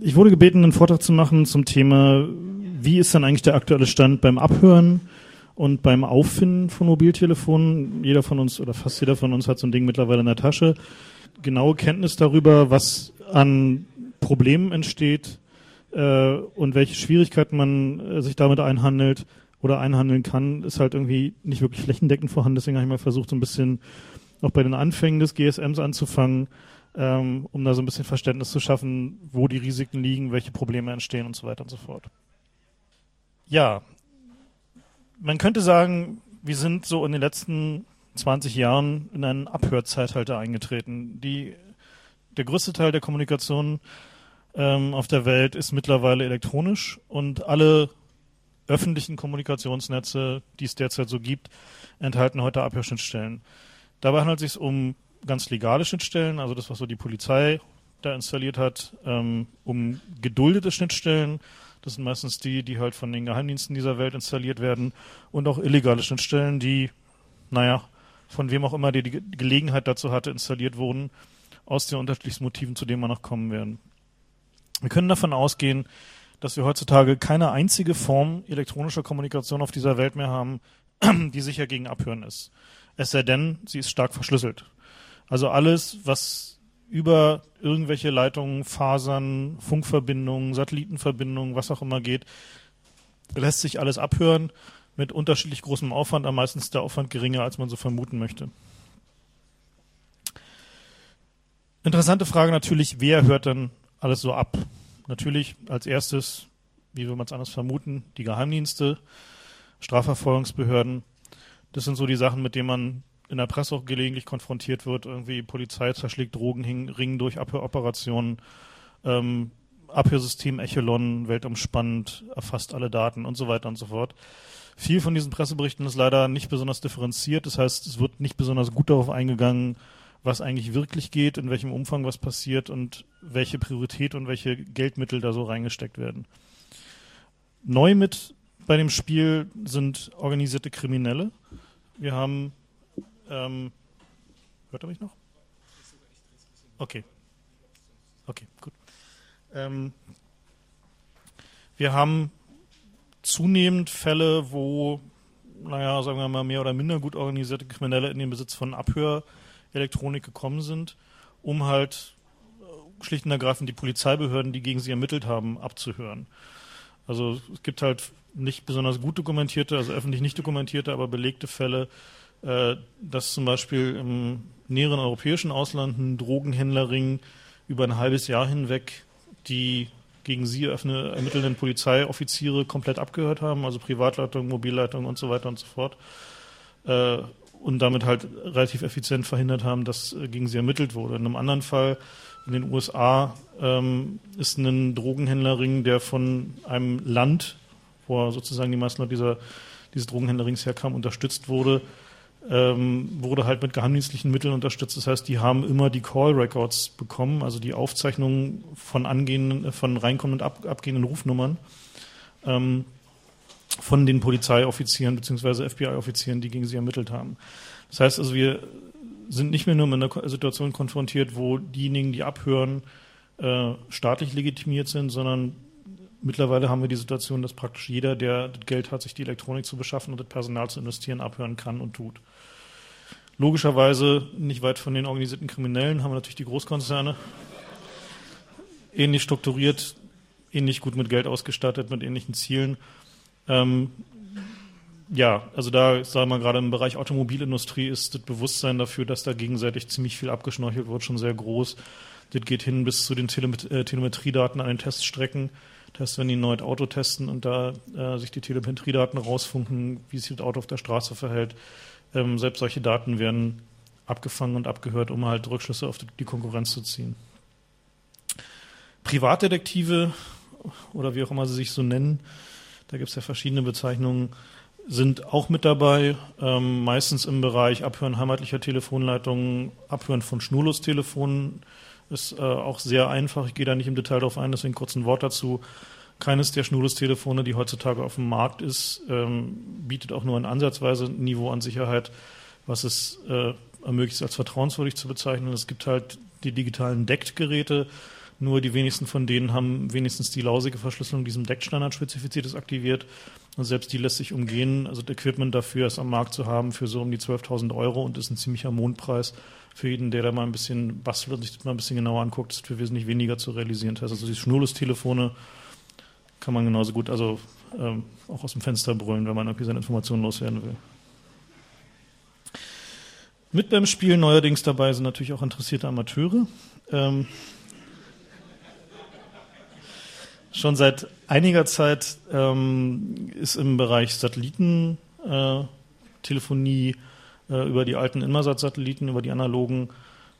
ich wurde gebeten, einen Vortrag zu machen zum Thema, wie ist dann eigentlich der aktuelle Stand beim Abhören und beim Auffinden von Mobiltelefonen. Jeder von uns oder fast jeder von uns hat so ein Ding mittlerweile in der Tasche. Genaue Kenntnis darüber, was an Problemen entsteht äh, und welche Schwierigkeiten man äh, sich damit einhandelt oder einhandeln kann, ist halt irgendwie nicht wirklich flächendeckend vorhanden. Deswegen habe ich mal versucht, so ein bisschen auch bei den Anfängen des GSMs anzufangen ähm, um da so ein bisschen Verständnis zu schaffen, wo die Risiken liegen, welche Probleme entstehen und so weiter und so fort. Ja, man könnte sagen, wir sind so in den letzten 20 Jahren in einen Abhörzeitalter eingetreten. Die, der größte Teil der Kommunikation ähm, auf der Welt ist mittlerweile elektronisch und alle öffentlichen Kommunikationsnetze, die es derzeit so gibt, enthalten heute Abhörschnittstellen. Dabei handelt es sich um ganz legale Schnittstellen, also das, was so die Polizei da installiert hat, ähm, um geduldete Schnittstellen. Das sind meistens die, die halt von den Geheimdiensten dieser Welt installiert werden und auch illegale Schnittstellen, die, naja, von wem auch immer die, die Gelegenheit dazu hatte, installiert wurden, aus den unterschiedlichsten Motiven, zu denen wir noch kommen werden. Wir können davon ausgehen, dass wir heutzutage keine einzige Form elektronischer Kommunikation auf dieser Welt mehr haben, die sicher gegen Abhören ist. Es sei denn, sie ist stark verschlüsselt. Also alles, was über irgendwelche Leitungen, Fasern, Funkverbindungen, Satellitenverbindungen, was auch immer geht, lässt sich alles abhören mit unterschiedlich großem Aufwand. Am meisten ist der Aufwand geringer, als man so vermuten möchte. Interessante Frage natürlich, wer hört dann alles so ab? Natürlich als erstes, wie will man es anders vermuten, die Geheimdienste, Strafverfolgungsbehörden. Das sind so die Sachen, mit denen man in der Presse auch gelegentlich konfrontiert wird. Irgendwie Polizei zerschlägt Drogenringen durch Abhöroperationen. Ähm, Abhörsystem Echelon, weltumspannend, erfasst alle Daten und so weiter und so fort. Viel von diesen Presseberichten ist leider nicht besonders differenziert. Das heißt, es wird nicht besonders gut darauf eingegangen, was eigentlich wirklich geht, in welchem Umfang was passiert und welche Priorität und welche Geldmittel da so reingesteckt werden. Neu mit bei dem Spiel sind organisierte Kriminelle. Wir haben ähm, hört er mich noch? Okay. Okay, gut. Ähm, wir haben zunehmend Fälle, wo, naja, sagen wir mal, mehr oder minder gut organisierte Kriminelle in den Besitz von Abhörelektronik gekommen sind, um halt äh, schlicht und ergreifend die Polizeibehörden, die gegen sie ermittelt haben, abzuhören. Also es gibt halt nicht besonders gut dokumentierte, also öffentlich nicht dokumentierte, aber belegte Fälle, dass zum Beispiel im näheren europäischen Ausland ein Drogenhändlerring über ein halbes Jahr hinweg die gegen sie ermittelnden Polizeioffiziere komplett abgehört haben, also Privatleitung, Mobilleitung und so weiter und so fort. Äh, und damit halt relativ effizient verhindert haben, dass äh, gegen sie ermittelt wurde. In einem anderen Fall in den USA ähm, ist ein Drogenhändlerring, der von einem Land, wo sozusagen die meisten Leute dieser, dieses Drogenhändlerrings herkamen, unterstützt wurde, ähm, wurde halt mit geheimdienstlichen Mitteln unterstützt. Das heißt, die haben immer die Call Records bekommen, also die Aufzeichnungen von angehenden, von reinkommenden und ab, abgehenden Rufnummern ähm, von den Polizeioffizieren bzw. FBI-Offizieren, die gegen sie ermittelt haben. Das heißt also, wir sind nicht mehr nur mit einer Situation konfrontiert, wo diejenigen, die abhören, äh, staatlich legitimiert sind, sondern mittlerweile haben wir die Situation, dass praktisch jeder, der das Geld hat, sich die Elektronik zu beschaffen und das Personal zu investieren, abhören kann und tut. Logischerweise nicht weit von den organisierten Kriminellen haben wir natürlich die Großkonzerne. Ähnlich strukturiert, ähnlich gut mit Geld ausgestattet, mit ähnlichen Zielen. Ähm, ja, also da, sagen wir gerade im Bereich Automobilindustrie ist das Bewusstsein dafür, dass da gegenseitig ziemlich viel abgeschnorchelt wird, schon sehr groß. Das geht hin bis zu den Telemet äh, Telemetriedaten an den Teststrecken. Das wenn die ein neues Auto testen und da äh, sich die Telemetriedaten rausfunken, wie sich das Auto auf der Straße verhält, ähm, selbst solche Daten werden abgefangen und abgehört, um halt Rückschlüsse auf die Konkurrenz zu ziehen. Privatdetektive oder wie auch immer sie sich so nennen, da gibt es ja verschiedene Bezeichnungen, sind auch mit dabei, ähm, meistens im Bereich Abhören heimatlicher Telefonleitungen, Abhören von Schnurlustelefonen ist äh, auch sehr einfach. Ich gehe da nicht im Detail darauf ein, deswegen kurz ein Wort dazu. Keines der Schnurlus-Telefone, die heutzutage auf dem Markt ist, ähm, bietet auch nur ein ansatzweise Niveau an Sicherheit, was es äh, ermöglicht, als vertrauenswürdig zu bezeichnen. Es gibt halt die digitalen DECT-Geräte. Nur die wenigsten von denen haben wenigstens die lausige Verschlüsselung diesem DECT-Standard spezifiziertes aktiviert. Und selbst die lässt sich umgehen. Also das Equipment dafür ist am Markt zu haben für so um die 12.000 Euro und ist ein ziemlicher Mondpreis für jeden, der da mal ein bisschen bastelt und sich das mal ein bisschen genauer anguckt, ist für wesentlich weniger zu realisieren. Das heißt also die Schnurlus-Telefone kann man genauso gut, also ähm, auch aus dem Fenster brüllen, wenn man irgendwie seine Informationen loswerden will. Mit beim Spiel neuerdings dabei sind natürlich auch interessierte Amateure. Ähm, schon seit einiger Zeit ähm, ist im Bereich Satellitentelefonie äh, äh, über die alten Inmarsat-Satelliten, über die analogen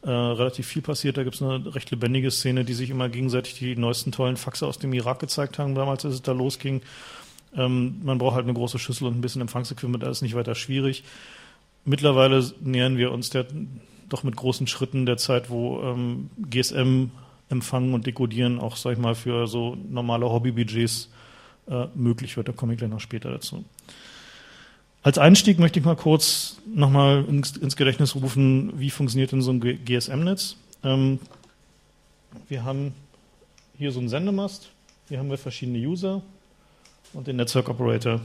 äh, relativ viel passiert. Da gibt es eine recht lebendige Szene, die sich immer gegenseitig die neuesten tollen Faxe aus dem Irak gezeigt haben, damals, als es da losging. Ähm, man braucht halt eine große Schüssel und ein bisschen Empfangsequipment, ist nicht weiter schwierig. Mittlerweile nähern wir uns der, doch mit großen Schritten der Zeit, wo ähm, GSM empfangen und dekodieren auch, sag ich mal, für so normale Hobbybudgets äh, möglich wird. Da komme ich gleich noch später dazu. Als Einstieg möchte ich mal kurz nochmal ins, ins Gedächtnis rufen, wie funktioniert denn so ein GSM-Netz. Ähm, wir haben hier so einen Sendemast, hier haben wir verschiedene User und den Network Operator.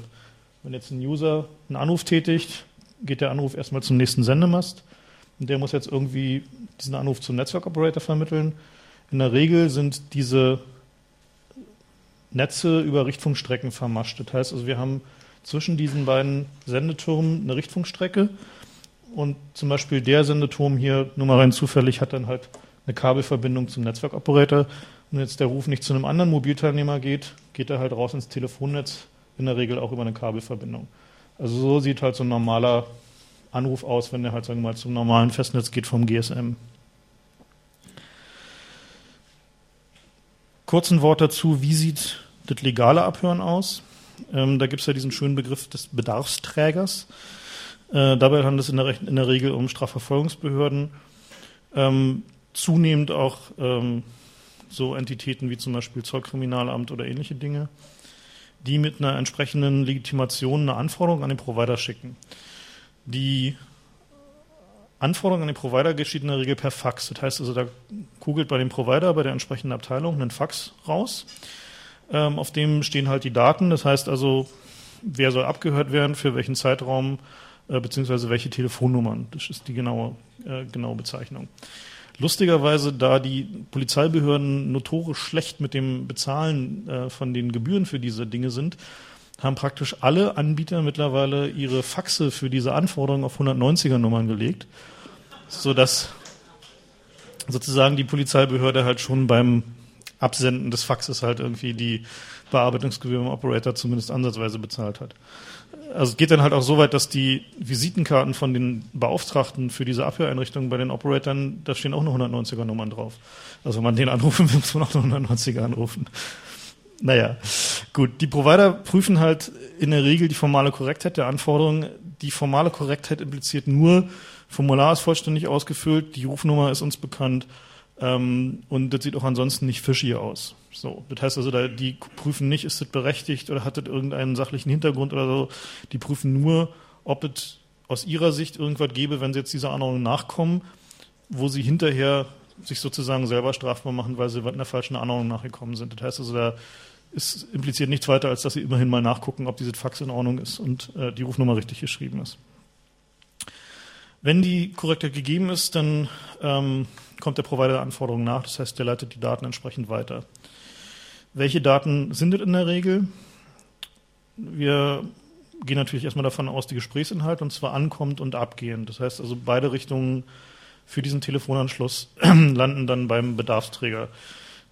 Wenn jetzt ein User einen Anruf tätigt, geht der Anruf erstmal zum nächsten Sendemast und der muss jetzt irgendwie diesen Anruf zum Network Operator vermitteln. In der Regel sind diese Netze über Richtfunkstrecken vermascht. Das heißt also, wir haben zwischen diesen beiden Sendetürmen eine Richtfunkstrecke und zum Beispiel der Sendeturm hier, nur mal rein zufällig, hat dann halt eine Kabelverbindung zum Netzwerkoperator. Und jetzt der Ruf nicht zu einem anderen Mobilteilnehmer geht, geht er halt raus ins Telefonnetz, in der Regel auch über eine Kabelverbindung. Also so sieht halt so ein normaler Anruf aus, wenn der halt, sagen wir mal, zum normalen Festnetz geht vom GSM. Kurz ein Wort dazu, wie sieht das legale Abhören aus? Ähm, da gibt es ja diesen schönen Begriff des Bedarfsträgers. Äh, dabei handelt es in der, in der, Regel um Strafverfolgungsbehörden, ähm, zunehmend auch ähm, so Entitäten wie zum Beispiel Zollkriminalamt oder ähnliche Dinge, die mit einer entsprechenden Legitimation eine Anforderung an den Provider schicken. Die Anforderung an den Provider geschieht in der Regel per Fax. Das heißt also, da kugelt bei dem Provider, bei der entsprechenden Abteilung, ein Fax raus. Ähm, auf dem stehen halt die Daten. Das heißt also, wer soll abgehört werden, für welchen Zeitraum, äh, beziehungsweise welche Telefonnummern. Das ist die genaue, äh, genaue Bezeichnung. Lustigerweise, da die Polizeibehörden notorisch schlecht mit dem Bezahlen äh, von den Gebühren für diese Dinge sind, haben praktisch alle Anbieter mittlerweile ihre Faxe für diese Anforderungen auf 190er Nummern gelegt, sodass sozusagen die Polizeibehörde halt schon beim Absenden des Faxes halt irgendwie die Bearbeitungsgebühr im Operator zumindest ansatzweise bezahlt hat. Also es geht dann halt auch so weit, dass die Visitenkarten von den Beauftragten für diese Abhöreinrichtungen bei den Operatoren, da stehen auch nur 190er Nummern drauf. Also wenn man den anrufen will, muss man auch nur 190er anrufen. Naja, gut. Die Provider prüfen halt in der Regel die formale Korrektheit der Anforderungen. Die formale Korrektheit impliziert nur, Formular ist vollständig ausgefüllt, die Rufnummer ist uns bekannt ähm, und das sieht auch ansonsten nicht fishy aus. So, das heißt also, da, die prüfen nicht, ist das berechtigt oder hat das irgendeinen sachlichen Hintergrund oder so. Die prüfen nur, ob es aus ihrer Sicht irgendwas gäbe, wenn sie jetzt dieser Anordnung nachkommen, wo sie hinterher sich sozusagen selber strafbar machen, weil sie einer falschen Anordnung nachgekommen sind. Das heißt also, da ist impliziert nichts weiter, als dass sie immerhin mal nachgucken, ob dieses Fax in Ordnung ist und äh, die Rufnummer richtig geschrieben ist. Wenn die Korrektheit gegeben ist, dann ähm, kommt der Provider der Anforderung nach. Das heißt, der leitet die Daten entsprechend weiter. Welche Daten sind es in der Regel? Wir gehen natürlich erstmal davon aus, die Gesprächsinhalt und zwar ankommt und abgehend. Das heißt also, beide Richtungen für diesen Telefonanschluss landen dann beim Bedarfsträger.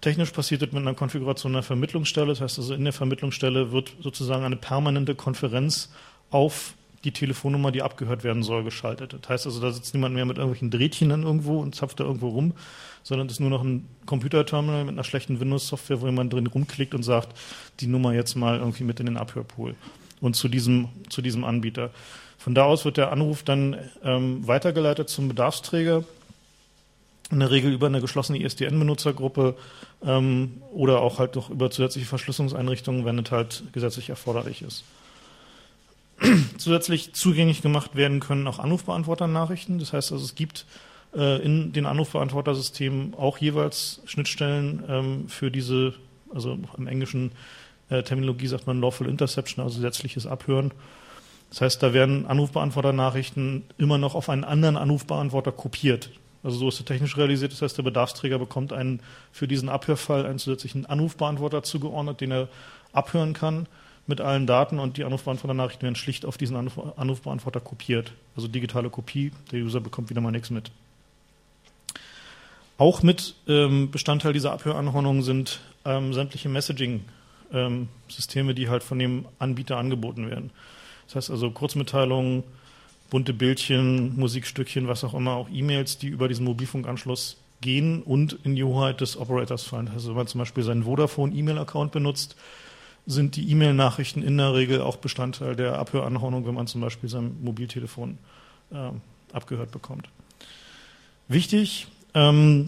Technisch passiert das mit einer Konfiguration der Vermittlungsstelle. Das heißt also, in der Vermittlungsstelle wird sozusagen eine permanente Konferenz auf die Telefonnummer, die abgehört werden soll, geschaltet. Das heißt also, da sitzt niemand mehr mit irgendwelchen Drehtchen dann irgendwo und zapft da irgendwo rum, sondern es ist nur noch ein Computerterminal mit einer schlechten Windows-Software, wo jemand drin rumklickt und sagt, die Nummer jetzt mal irgendwie mit in den Abhörpool und zu diesem, zu diesem Anbieter. Von da aus wird der Anruf dann ähm, weitergeleitet zum Bedarfsträger, in der Regel über eine geschlossene ISDN-Benutzergruppe ähm, oder auch halt doch über zusätzliche Verschlüsselungseinrichtungen, wenn es halt gesetzlich erforderlich ist. Zusätzlich zugänglich gemacht werden können auch Anrufbeantworter-Nachrichten. Das heißt also, es gibt äh, in den Anrufbeantwortersystemen auch jeweils Schnittstellen ähm, für diese, also im englischen äh, Terminologie sagt man Lawful Interception, also gesetzliches Abhören. Das heißt, da werden Anrufbeantworter-Nachrichten immer noch auf einen anderen Anrufbeantworter kopiert. Also so ist es technisch realisiert. Das heißt, der Bedarfsträger bekommt einen für diesen Abhörfall einen zusätzlichen Anrufbeantworter zugeordnet, den er abhören kann mit allen Daten und die Anrufbeantworter-Nachrichten werden schlicht auf diesen Anruf Anrufbeantworter kopiert. Also digitale Kopie. Der User bekommt wieder mal nichts mit. Auch mit ähm, Bestandteil dieser Abhöranordnung sind ähm, sämtliche Messaging-Systeme, ähm, die halt von dem Anbieter angeboten werden. Das heißt also Kurzmitteilungen, bunte Bildchen, Musikstückchen, was auch immer, auch E-Mails, die über diesen Mobilfunkanschluss gehen und in die Hoheit des Operators fallen. Also wenn man zum Beispiel seinen Vodafone-E-Mail-Account benutzt, sind die E-Mail-Nachrichten in der Regel auch Bestandteil der Abhöranordnung, wenn man zum Beispiel sein Mobiltelefon äh, abgehört bekommt. Wichtig, ähm,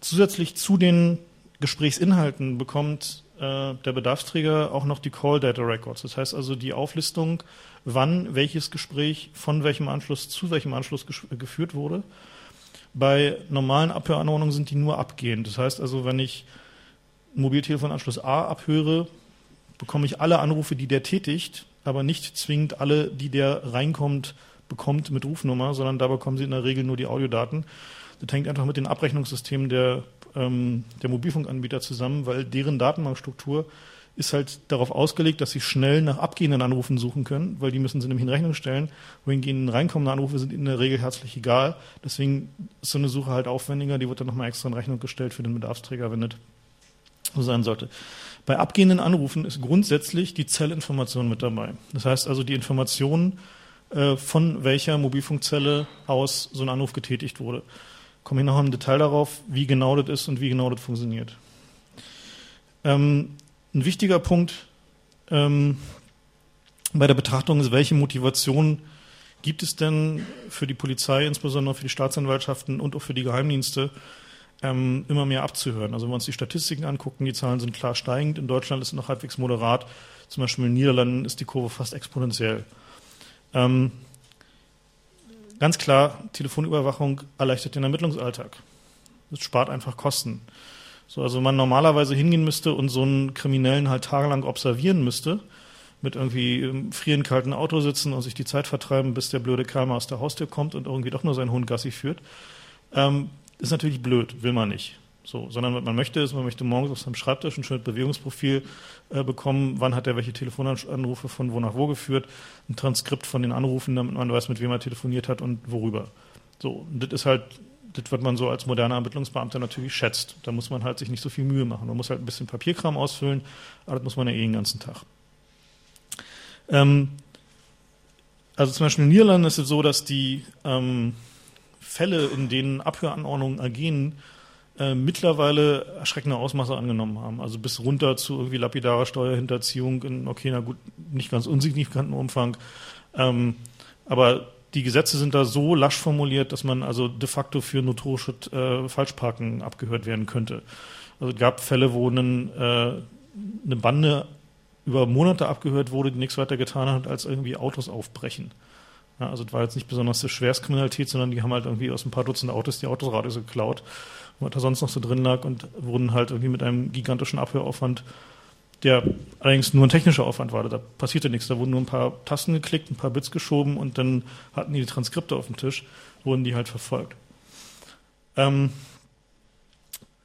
zusätzlich zu den Gesprächsinhalten bekommt äh, der Bedarfsträger auch noch die Call Data Records. Das heißt also die Auflistung, wann welches Gespräch von welchem Anschluss zu welchem Anschluss geführt wurde. Bei normalen Abhöranordnungen sind die nur abgehend. Das heißt also, wenn ich Mobiltelefonanschluss A abhöre, bekomme ich alle Anrufe, die der tätigt, aber nicht zwingend alle, die der reinkommt, bekommt mit Rufnummer, sondern da bekommen sie in der Regel nur die Audiodaten. Das hängt einfach mit den Abrechnungssystemen der, ähm, der Mobilfunkanbieter zusammen, weil deren Datenbankstruktur ist halt darauf ausgelegt, dass sie schnell nach abgehenden Anrufen suchen können, weil die müssen sie nämlich in Rechnung stellen. Wohingegen reinkommende Anrufe sind in der Regel herzlich egal. Deswegen ist so eine Suche halt aufwendiger. Die wird dann nochmal extra in Rechnung gestellt für den Bedarfsträger, wenn das so sein sollte. Bei abgehenden Anrufen ist grundsätzlich die Zellinformation mit dabei. Das heißt also die Information, äh, von welcher Mobilfunkzelle aus so ein Anruf getätigt wurde. Komme ich noch im Detail darauf, wie genau das ist und wie genau das funktioniert. Ähm, ein wichtiger Punkt ähm, bei der Betrachtung ist, welche Motivation gibt es denn für die Polizei, insbesondere für die Staatsanwaltschaften und auch für die Geheimdienste, ähm, immer mehr abzuhören. Also wenn wir uns die Statistiken angucken, die Zahlen sind klar steigend. In Deutschland ist es noch halbwegs moderat. Zum Beispiel in den Niederlanden ist die Kurve fast exponentiell. Ähm, ganz klar, Telefonüberwachung erleichtert den Ermittlungsalltag. Das spart einfach Kosten. So, also man normalerweise hingehen müsste und so einen Kriminellen halt tagelang observieren müsste, mit irgendwie im frieren kalten Auto sitzen und sich die Zeit vertreiben, bis der blöde Kerl mal aus der Haustür kommt und irgendwie doch nur seinen Hund Gassi führt, ähm, ist natürlich blöd, will man nicht. So, sondern was man möchte, ist, man möchte morgens auf seinem Schreibtisch ein schönes Bewegungsprofil äh, bekommen, wann hat er welche Telefonanrufe von wo nach wo geführt, ein Transkript von den Anrufen, damit man weiß, mit wem er telefoniert hat und worüber. So, und das ist halt das, was man so als moderner Ermittlungsbeamter natürlich schätzt. Da muss man halt sich nicht so viel Mühe machen. Man muss halt ein bisschen Papierkram ausfüllen, aber das muss man ja eh den ganzen Tag. Ähm, also zum Beispiel in den Niederlanden ist es so, dass die ähm, Fälle, in denen Abhöranordnungen ergehen, äh, mittlerweile erschreckende Ausmaße angenommen haben. Also bis runter zu irgendwie lapidarer Steuerhinterziehung in, okay, na gut, nicht ganz unsignifikanten Umfang. Ähm, aber die Gesetze sind da so lasch formuliert, dass man also de facto für notorische äh, Falschparken abgehört werden könnte. Also es gab Fälle, wo einen, äh, eine Bande über Monate abgehört wurde, die nichts weiter getan hat, als irgendwie Autos aufbrechen. Ja, also es war jetzt nicht besonders Schwerstkriminalität, sondern die haben halt irgendwie aus ein paar Dutzend Autos die Autoradios geklaut, was da sonst noch so drin lag und wurden halt irgendwie mit einem gigantischen Abhöraufwand, der allerdings nur ein technischer Aufwand war. Da passierte nichts. Da wurden nur ein paar Tasten geklickt, ein paar Bits geschoben und dann hatten die, die Transkripte auf dem Tisch, wurden die halt verfolgt. Ähm,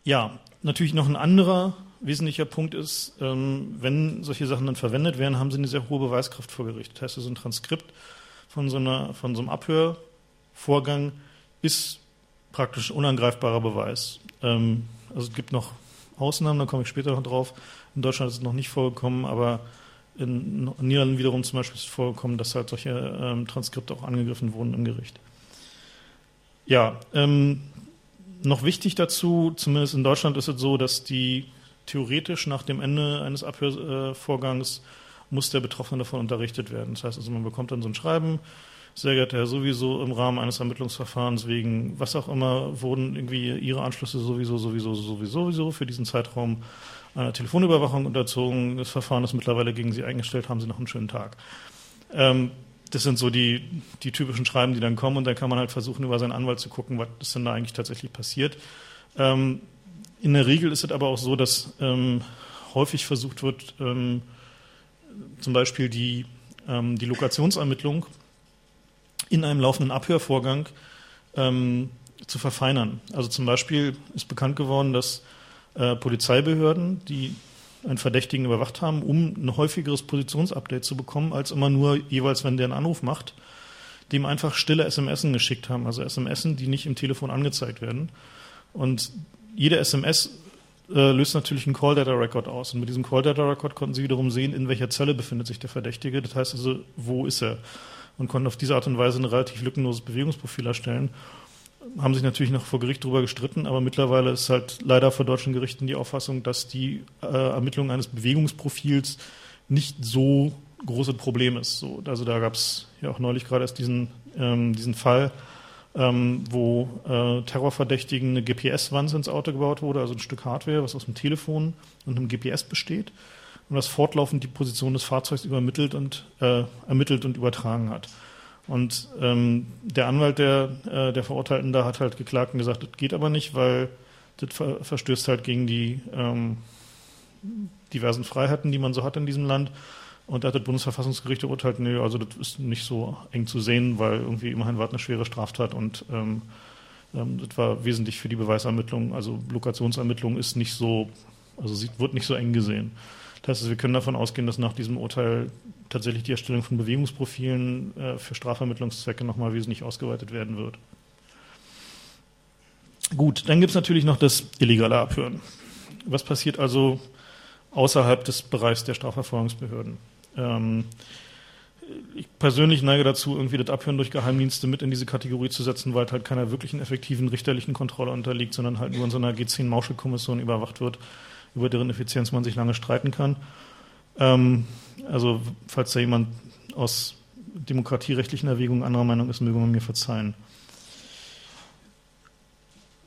ja, natürlich noch ein anderer wesentlicher Punkt ist, ähm, wenn solche Sachen dann verwendet werden, haben sie eine sehr hohe Beweiskraft vor Gericht. Das heißt, so ein Transkript von so, einer, von so einem Abhörvorgang ist praktisch unangreifbarer Beweis. Ähm, also es gibt noch Ausnahmen, da komme ich später noch drauf. In Deutschland ist es noch nicht vorgekommen, aber in Niederlanden wiederum zum Beispiel ist es vorgekommen, dass halt solche ähm, Transkripte auch angegriffen wurden im Gericht. Ja, ähm, noch wichtig dazu, zumindest in Deutschland ist es so, dass die theoretisch nach dem Ende eines Abhörvorgangs äh, muss der Betroffene davon unterrichtet werden. Das heißt also, man bekommt dann so ein Schreiben, sehr geehrter Herr, sowieso im Rahmen eines Ermittlungsverfahrens wegen was auch immer wurden irgendwie Ihre Anschlüsse sowieso, sowieso, sowieso, sowieso für diesen Zeitraum einer Telefonüberwachung unterzogen. Das Verfahren ist mittlerweile gegen Sie eingestellt, haben Sie noch einen schönen Tag. Ähm, das sind so die, die typischen Schreiben, die dann kommen und dann kann man halt versuchen, über seinen Anwalt zu gucken, was ist denn da eigentlich tatsächlich passiert. Ähm, in der Regel ist es aber auch so, dass ähm, häufig versucht wird, ähm, zum Beispiel die, ähm, die Lokationsermittlung in einem laufenden Abhörvorgang ähm, zu verfeinern. Also zum Beispiel ist bekannt geworden, dass äh, Polizeibehörden, die einen Verdächtigen überwacht haben, um ein häufigeres Positionsupdate zu bekommen, als immer nur jeweils, wenn der einen Anruf macht, dem einfach stille SMS geschickt haben, also SMS, die nicht im Telefon angezeigt werden. Und jede SMS äh, löst natürlich einen Call Data Record aus. Und mit diesem Call Data Record konnten sie wiederum sehen, in welcher Zelle befindet sich der Verdächtige. Das heißt also, wo ist er? Und konnten auf diese Art und Weise ein relativ lückenloses Bewegungsprofil erstellen haben sich natürlich noch vor Gericht darüber gestritten, aber mittlerweile ist halt leider vor deutschen Gerichten die Auffassung, dass die äh, Ermittlung eines Bewegungsprofils nicht so große Problem ist. So, also da gab es ja auch neulich gerade erst diesen, ähm, diesen Fall, ähm, wo äh, Terrorverdächtigen eine GPS-Wand ins Auto gebaut wurde, also ein Stück Hardware, was aus dem Telefon und einem GPS besteht und das fortlaufend die Position des Fahrzeugs übermittelt und äh, ermittelt und übertragen hat. Und ähm, der Anwalt der, äh, der Verurteilten da hat halt geklagt und gesagt, das geht aber nicht, weil das ver verstößt halt gegen die ähm, diversen Freiheiten, die man so hat in diesem Land. Und da hat das Bundesverfassungsgericht urteilt, nee, also das ist nicht so eng zu sehen, weil irgendwie immerhin war es eine schwere Straftat und ähm, ähm, das war wesentlich für die Beweisermittlung. Also Lokationsermittlung ist nicht so, also sie wird nicht so eng gesehen. Das heißt, wir können davon ausgehen, dass nach diesem Urteil tatsächlich die Erstellung von Bewegungsprofilen äh, für Strafvermittlungszwecke nochmal wesentlich ausgeweitet werden wird. Gut, dann gibt es natürlich noch das illegale Abhören. Was passiert also außerhalb des Bereichs der Strafverfolgungsbehörden? Ähm, ich persönlich neige dazu, irgendwie das Abhören durch Geheimdienste mit in diese Kategorie zu setzen, weil halt keiner wirklichen effektiven richterlichen Kontrolle unterliegt, sondern halt nur in so einer G10-Mauschel-Kommission überwacht wird, über deren Effizienz man sich lange streiten kann. Ähm, also, falls da jemand aus demokratierechtlichen Erwägungen anderer Meinung ist, möge man mir verzeihen.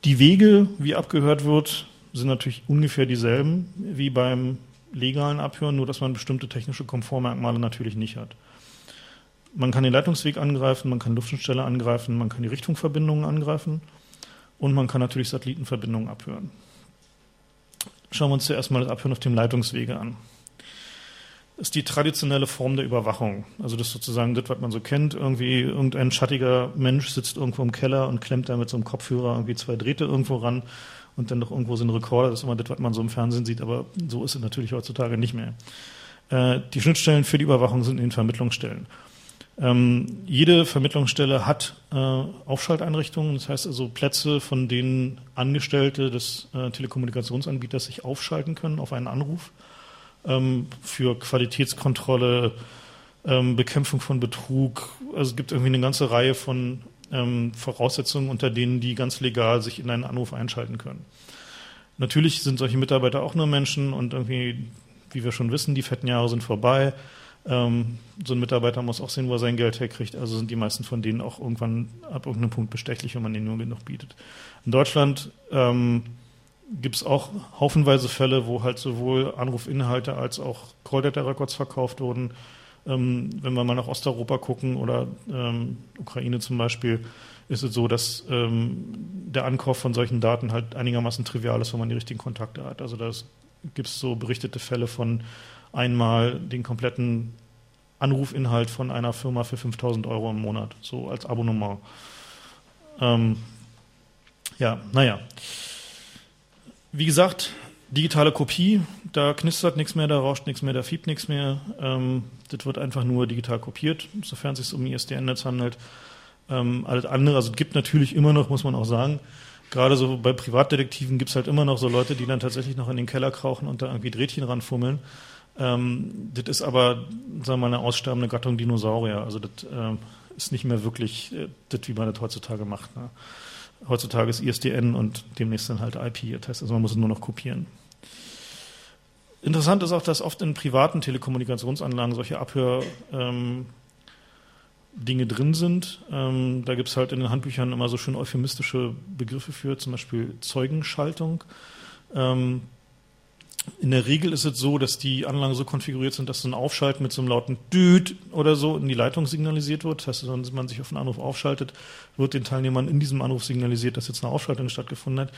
Die Wege, wie abgehört wird, sind natürlich ungefähr dieselben wie beim legalen Abhören, nur dass man bestimmte technische Komfortmerkmale natürlich nicht hat. Man kann den Leitungsweg angreifen, man kann Luftschnittstelle angreifen, man kann die Richtungsverbindungen angreifen und man kann natürlich Satellitenverbindungen abhören. Schauen wir uns zuerst mal das Abhören auf dem Leitungswege an ist die traditionelle Form der Überwachung. Also das ist sozusagen das, was man so kennt. Irgendwie irgendein schattiger Mensch sitzt irgendwo im Keller und klemmt da mit so einem Kopfhörer irgendwie zwei Drähte irgendwo ran und dann doch irgendwo so ein Rekorder. Das ist immer das, was man so im Fernsehen sieht, aber so ist es natürlich heutzutage nicht mehr. Äh, die Schnittstellen für die Überwachung sind in den Vermittlungsstellen. Ähm, jede Vermittlungsstelle hat äh, Aufschalteinrichtungen, das heißt also Plätze, von denen Angestellte des äh, Telekommunikationsanbieters sich aufschalten können auf einen Anruf ähm, für Qualitätskontrolle, ähm, Bekämpfung von Betrug. Also es gibt irgendwie eine ganze Reihe von ähm, Voraussetzungen, unter denen die ganz legal sich in einen Anruf einschalten können. Natürlich sind solche Mitarbeiter auch nur Menschen und irgendwie, wie wir schon wissen, die fetten Jahre sind vorbei. Ähm, so ein Mitarbeiter muss auch sehen, wo er sein Geld herkriegt. Also sind die meisten von denen auch irgendwann ab irgendeinem Punkt bestechlich, wenn man ihnen nur genug bietet. In Deutschland ähm, gibt es auch haufenweise Fälle, wo halt sowohl Anrufinhalte als auch Call-Data-Records verkauft wurden. Ähm, wenn wir mal nach Osteuropa gucken oder ähm, Ukraine zum Beispiel, ist es so, dass ähm, der Ankauf von solchen Daten halt einigermaßen trivial ist, wenn man die richtigen Kontakte hat. Also da gibt es so berichtete Fälle von einmal den kompletten Anrufinhalt von einer Firma für 5000 Euro im Monat, so als Abonnement. Ähm, ja, naja. Wie gesagt, digitale Kopie, da knistert nichts mehr, da rauscht nichts mehr, da fiebt nichts mehr. Ähm, das wird einfach nur digital kopiert, sofern es sich um ISDN-Netz handelt. Ähm, alles andere, also es gibt natürlich immer noch, muss man auch sagen, gerade so bei Privatdetektiven gibt es halt immer noch so Leute, die dann tatsächlich noch in den Keller krauchen und da irgendwie Drähtchen ranfummeln. Ähm, das ist aber, sagen wir mal, eine aussterbende Gattung Dinosaurier. Also das äh, ist nicht mehr wirklich äh, das, wie man das heutzutage macht. Ne? Heutzutage ist ISDN und demnächst dann halt IP. Das heißt also, man muss es nur noch kopieren. Interessant ist auch, dass oft in privaten Telekommunikationsanlagen solche Abhör ähm, drin sind. Ähm, da gibt es halt in den Handbüchern immer so schön euphemistische Begriffe für, zum Beispiel Zeugenschaltung. Ähm, In der Regel ist es so, dass die Anlagen so konfiguriert sind, dass so ein Aufschalten mit so einem lauten Düt oder so in die Leitung signalisiert wird. Das heißt, wenn man sich auf einen Anruf aufschaltet, wird den Teilnehmern in diesem Anruf signalisiert, dass jetzt eine Aufschaltung stattgefunden hat.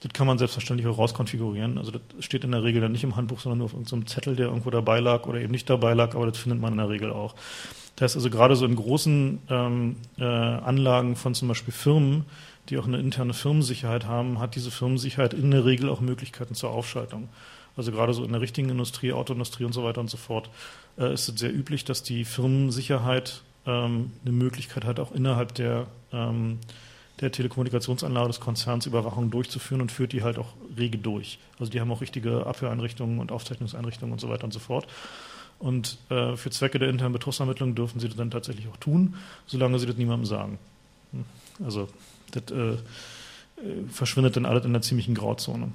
Das kann man selbstverständlich auch rauskonfigurieren. Also das steht in der Regel dann nicht im Handbuch, sondern nur auf irgendeinem Zettel, der irgendwo dabei lag oder eben nicht dabei lag, aber das findet man in der Regel auch. Das heißt also gerade so in großen ähm, äh, Anlagen von zum Beispiel Firmen, die auch eine interne Firmensicherheit haben, hat diese Firmensicherheit in der Regel auch Möglichkeiten zur Aufschaltung. Also gerade so in der richtigen Industrie, Autoindustrie und so weiter und so fort, äh, ist es sehr üblich, dass die Firmensicherheit ähm, eine Möglichkeit hat, auch innerhalb der ähm, der Telekommunikationsanlage des Konzerns Überwachung durchzuführen und führt die halt auch rege durch. Also die haben auch richtige Abhöreinrichtungen und Aufzeichnungseinrichtungen und so weiter und so fort. Und äh, für Zwecke der internen Betrugsermittlung dürfen sie das dann tatsächlich auch tun, solange sie das niemandem sagen. Hm. Also das äh, äh, verschwindet dann alles in einer ziemlichen Grauzone.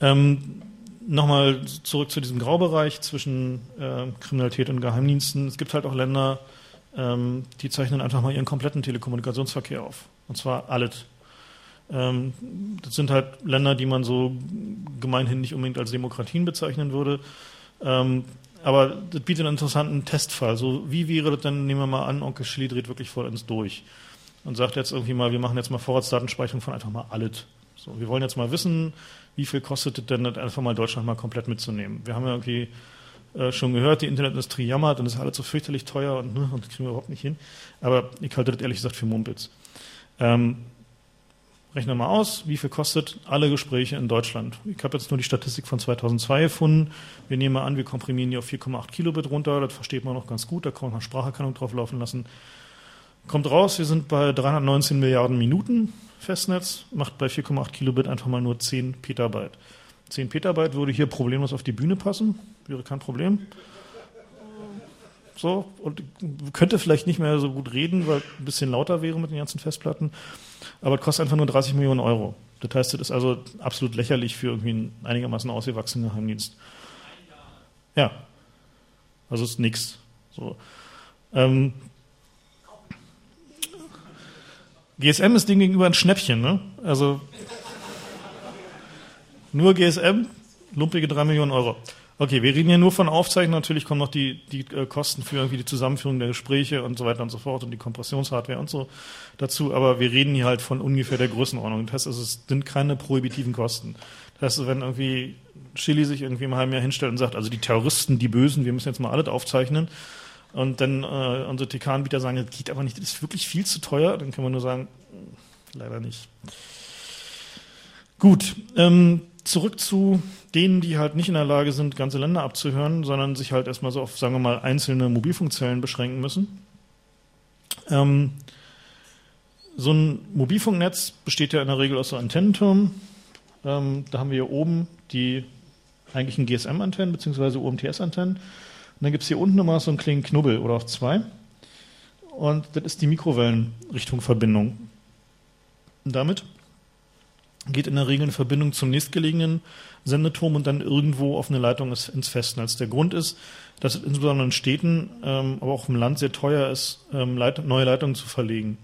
Ähm, Nochmal zurück zu diesem Graubereich zwischen äh, Kriminalität und Geheimdiensten. Es gibt halt auch Länder, ähm, die zeichnen einfach mal ihren kompletten Telekommunikationsverkehr auf. Und zwar alles. Ähm, das sind halt Länder, die man so gemeinhin nicht unbedingt als Demokratien bezeichnen würde. Ähm, aber das bietet einen interessanten Testfall. So, wie wäre das denn, nehmen wir mal an, Onkel Chili dreht wirklich vollends durch und sagt jetzt irgendwie mal, wir machen jetzt mal Vorratsdatenspeicherung von einfach mal alles. So, wir wollen jetzt mal wissen, wie viel kostet es denn, einfach mal Deutschland mal komplett mitzunehmen. Wir haben ja irgendwie äh, schon gehört, die Internetindustrie jammert und es ist alles so fürchterlich teuer und, ne, und das kriegen wir überhaupt nicht hin. Aber ich halte das ehrlich gesagt für Mumpitz. Ähm, rechnen wir mal aus, wie viel kostet alle Gespräche in Deutschland. Ich habe jetzt nur die Statistik von 2002 gefunden. Wir nehmen mal an, wir komprimieren die auf 4,8 Kilobit runter. Das versteht man noch ganz gut. Da kann man mal Spracherkennung drauf laufen lassen. Kommt raus, wir sind bei 319 Milliarden Minuten Festnetz, macht bei 4,8 Kilobit einfach mal nur 10 Petabyte. 10 Petabyte würde hier problemlos auf die Bühne passen, wäre kein Problem. So, und könnte vielleicht nicht mehr so gut reden, weil ein bisschen lauter wäre mit den ganzen Festplatten. Aber es kostet einfach nur 30 Millionen Euro. Das heißt, das ist also absolut lächerlich für irgendwie einen einigermaßen ausgewachsenen Geheimdienst. Ja. Also ist nichts. So. Ähm, GSM ist dem gegenüber ein Schnäppchen, ne? Also nur GSM, lumpige 3 Millionen Euro. Okay, wir reden hier nur von Aufzeichnen. Natürlich kommen noch die, die äh, Kosten für irgendwie die Zusammenführung der Gespräche und so weiter und so fort und die Kompressionshardware und so dazu. Aber wir reden hier halt von ungefähr der Größenordnung. Das heißt, es sind keine prohibitiven Kosten. Das heißt, wenn irgendwie Chili sich irgendwie im halben Jahr hinstellt und sagt, also die Terroristen, die Bösen, wir müssen jetzt mal alles aufzeichnen. Und dann äh, unsere TK-Anbieter sagen, das geht aber nicht, das ist wirklich viel zu teuer. Dann können wir nur sagen, leider nicht. Gut, ähm, zurück zu denen, die halt nicht in der Lage sind, ganze Länder abzuhören, sondern sich halt erstmal so auf, sagen wir mal, einzelne Mobilfunkzellen beschränken müssen. Ähm, so ein Mobilfunknetz besteht ja in der Regel aus so Antennentürmen. Ähm, da haben wir hier oben die eigentlichen GSM-Antennen bzw. UMTS-Antennen. Und dann gibt es hier unten nochmal so einen kleinen Knubbel oder auch zwei. Und das ist die Mikrowellenrichtungverbindung. Und damit geht in der Regel eine Verbindung zum nächstgelegenen Sendeturm und dann irgendwo auf eine Leitung ins Festnetz. Der Grund ist, dass es insbesondere in Städten, ähm, aber auch im Land sehr teuer ist, ähm, Leit neue Leitungen zu verlegen.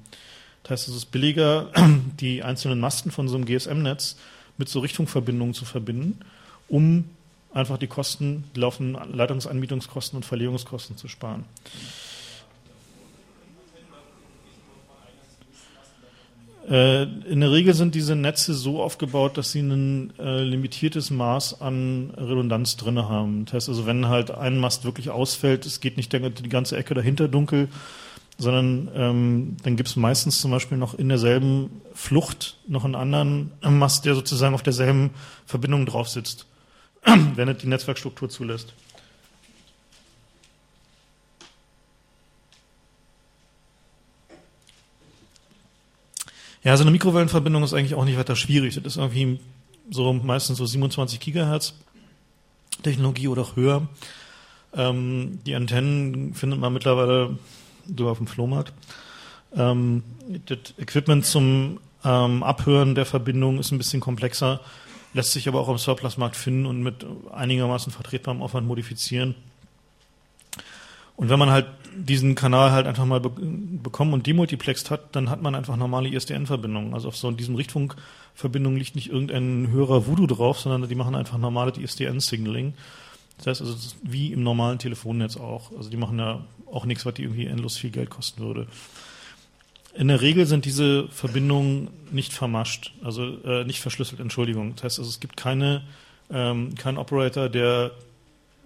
Das heißt, es ist billiger, die einzelnen Masten von so einem GSM-Netz mit so Richtungverbindungen zu verbinden, um einfach die Kosten, die laufenden Leitungsanmietungskosten und Verlegungskosten zu sparen. In der Regel sind diese Netze so aufgebaut, dass sie ein äh, limitiertes Maß an Redundanz drin haben. Das heißt also, wenn halt ein Mast wirklich ausfällt, es geht nicht die ganze Ecke dahinter dunkel, sondern ähm, dann gibt es meistens zum Beispiel noch in derselben Flucht noch einen anderen Mast, der sozusagen auf derselben Verbindung drauf sitzt, wenn es die Netzwerkstruktur zulässt. Ja, so eine Mikrowellenverbindung ist eigentlich auch nicht weiter schwierig. Das ist irgendwie so meistens so 27 Gigahertz Technologie oder auch höher. Ähm, die Antennen findet man mittlerweile sogar auf dem Flohmarkt. Ähm, das Equipment zum ähm, Abhören der Verbindung ist ein bisschen komplexer, lässt sich aber auch im Surplusmarkt finden und mit einigermaßen vertretbarem Aufwand modifizieren. Und wenn man halt diesen Kanal halt einfach mal be bekommen und demultiplext hat, dann hat man einfach normale ISDN-Verbindungen. Also auf so diesem Richtfunkverbindungen liegt nicht irgendein höherer Voodoo drauf, sondern die machen einfach normale ISDN-Signaling. Das heißt also, das ist wie im normalen Telefonnetz auch. Also die machen ja auch nichts, was die irgendwie endlos viel Geld kosten würde. In der Regel sind diese Verbindungen nicht vermascht, also äh, nicht verschlüsselt, Entschuldigung. Das heißt also, es gibt keine, ähm, keinen Operator, der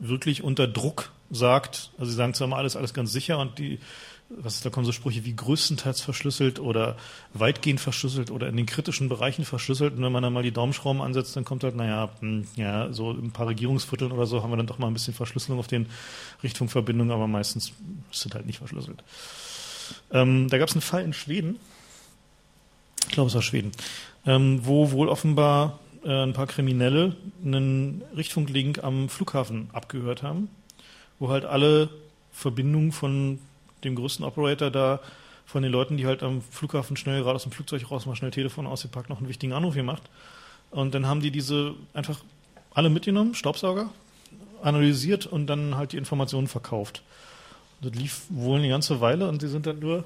wirklich unter Druck sagt, also sie sagen zwar immer alles, alles ganz sicher und die, was ist, da kommen so Sprüche wie größtenteils verschlüsselt oder weitgehend verschlüsselt oder in den kritischen Bereichen verschlüsselt. Und wenn man dann mal die Daumenschrauben ansetzt, dann kommt halt, naja, hm, ja, so ein paar Regierungsvierteln oder so haben wir dann doch mal ein bisschen Verschlüsselung auf den Richtfunkverbindungen, aber meistens sind halt nicht verschlüsselt. Ähm, da gab es einen Fall in Schweden, ich glaube es war Schweden, ähm, wo wohl offenbar äh, ein paar Kriminelle einen Richtfunklink am Flughafen abgehört haben, wo halt alle Verbindungen von dem größten Operator da von den Leuten, die halt am Flughafen schnell gerade aus dem Flugzeug raus mal schnell Telefon ausgepackt, noch einen wichtigen Anruf gemacht. Und dann haben die diese einfach alle mitgenommen, Staubsauger, analysiert und dann halt die Informationen verkauft. Das lief wohl eine ganze Weile und sie sind dann nur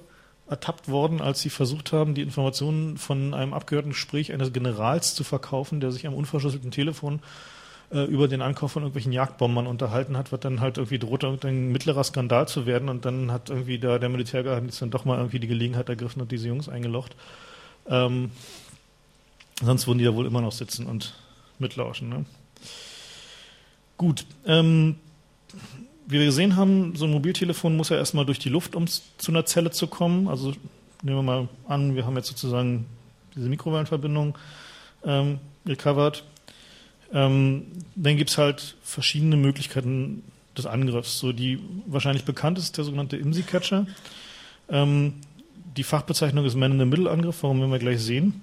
ertappt worden, als sie versucht haben, die Informationen von einem abgehörten Gespräch eines Generals zu verkaufen, der sich am unverschlüsselten Telefon äh, über den Ankauf von irgendwelchen Jagdbombern unterhalten hat, was dann halt irgendwie droht, ein mittlerer Skandal zu werden und dann hat irgendwie da der Militärgeheimdienst dann doch mal irgendwie die Gelegenheit ergriffen und diese Jungs eingelocht. Ähm, sonst würden die da wohl immer noch sitzen und mitlauschen. Ne? Gut, ähm, wie wir gesehen haben, so ein Mobiltelefon muss ja erstmal durch die Luft, um zu einer Zelle zu kommen. Also nehmen wir mal an, wir haben jetzt sozusagen diese Mikrowellenverbindung ähm, recovered. Ähm, dann gibt es halt verschiedene Möglichkeiten des Angriffs. So die wahrscheinlich bekannteste ist der sogenannte IMSI-Catcher. Ähm, die Fachbezeichnung ist Man-in-the-Middle-Angriff, warum werden wir gleich sehen.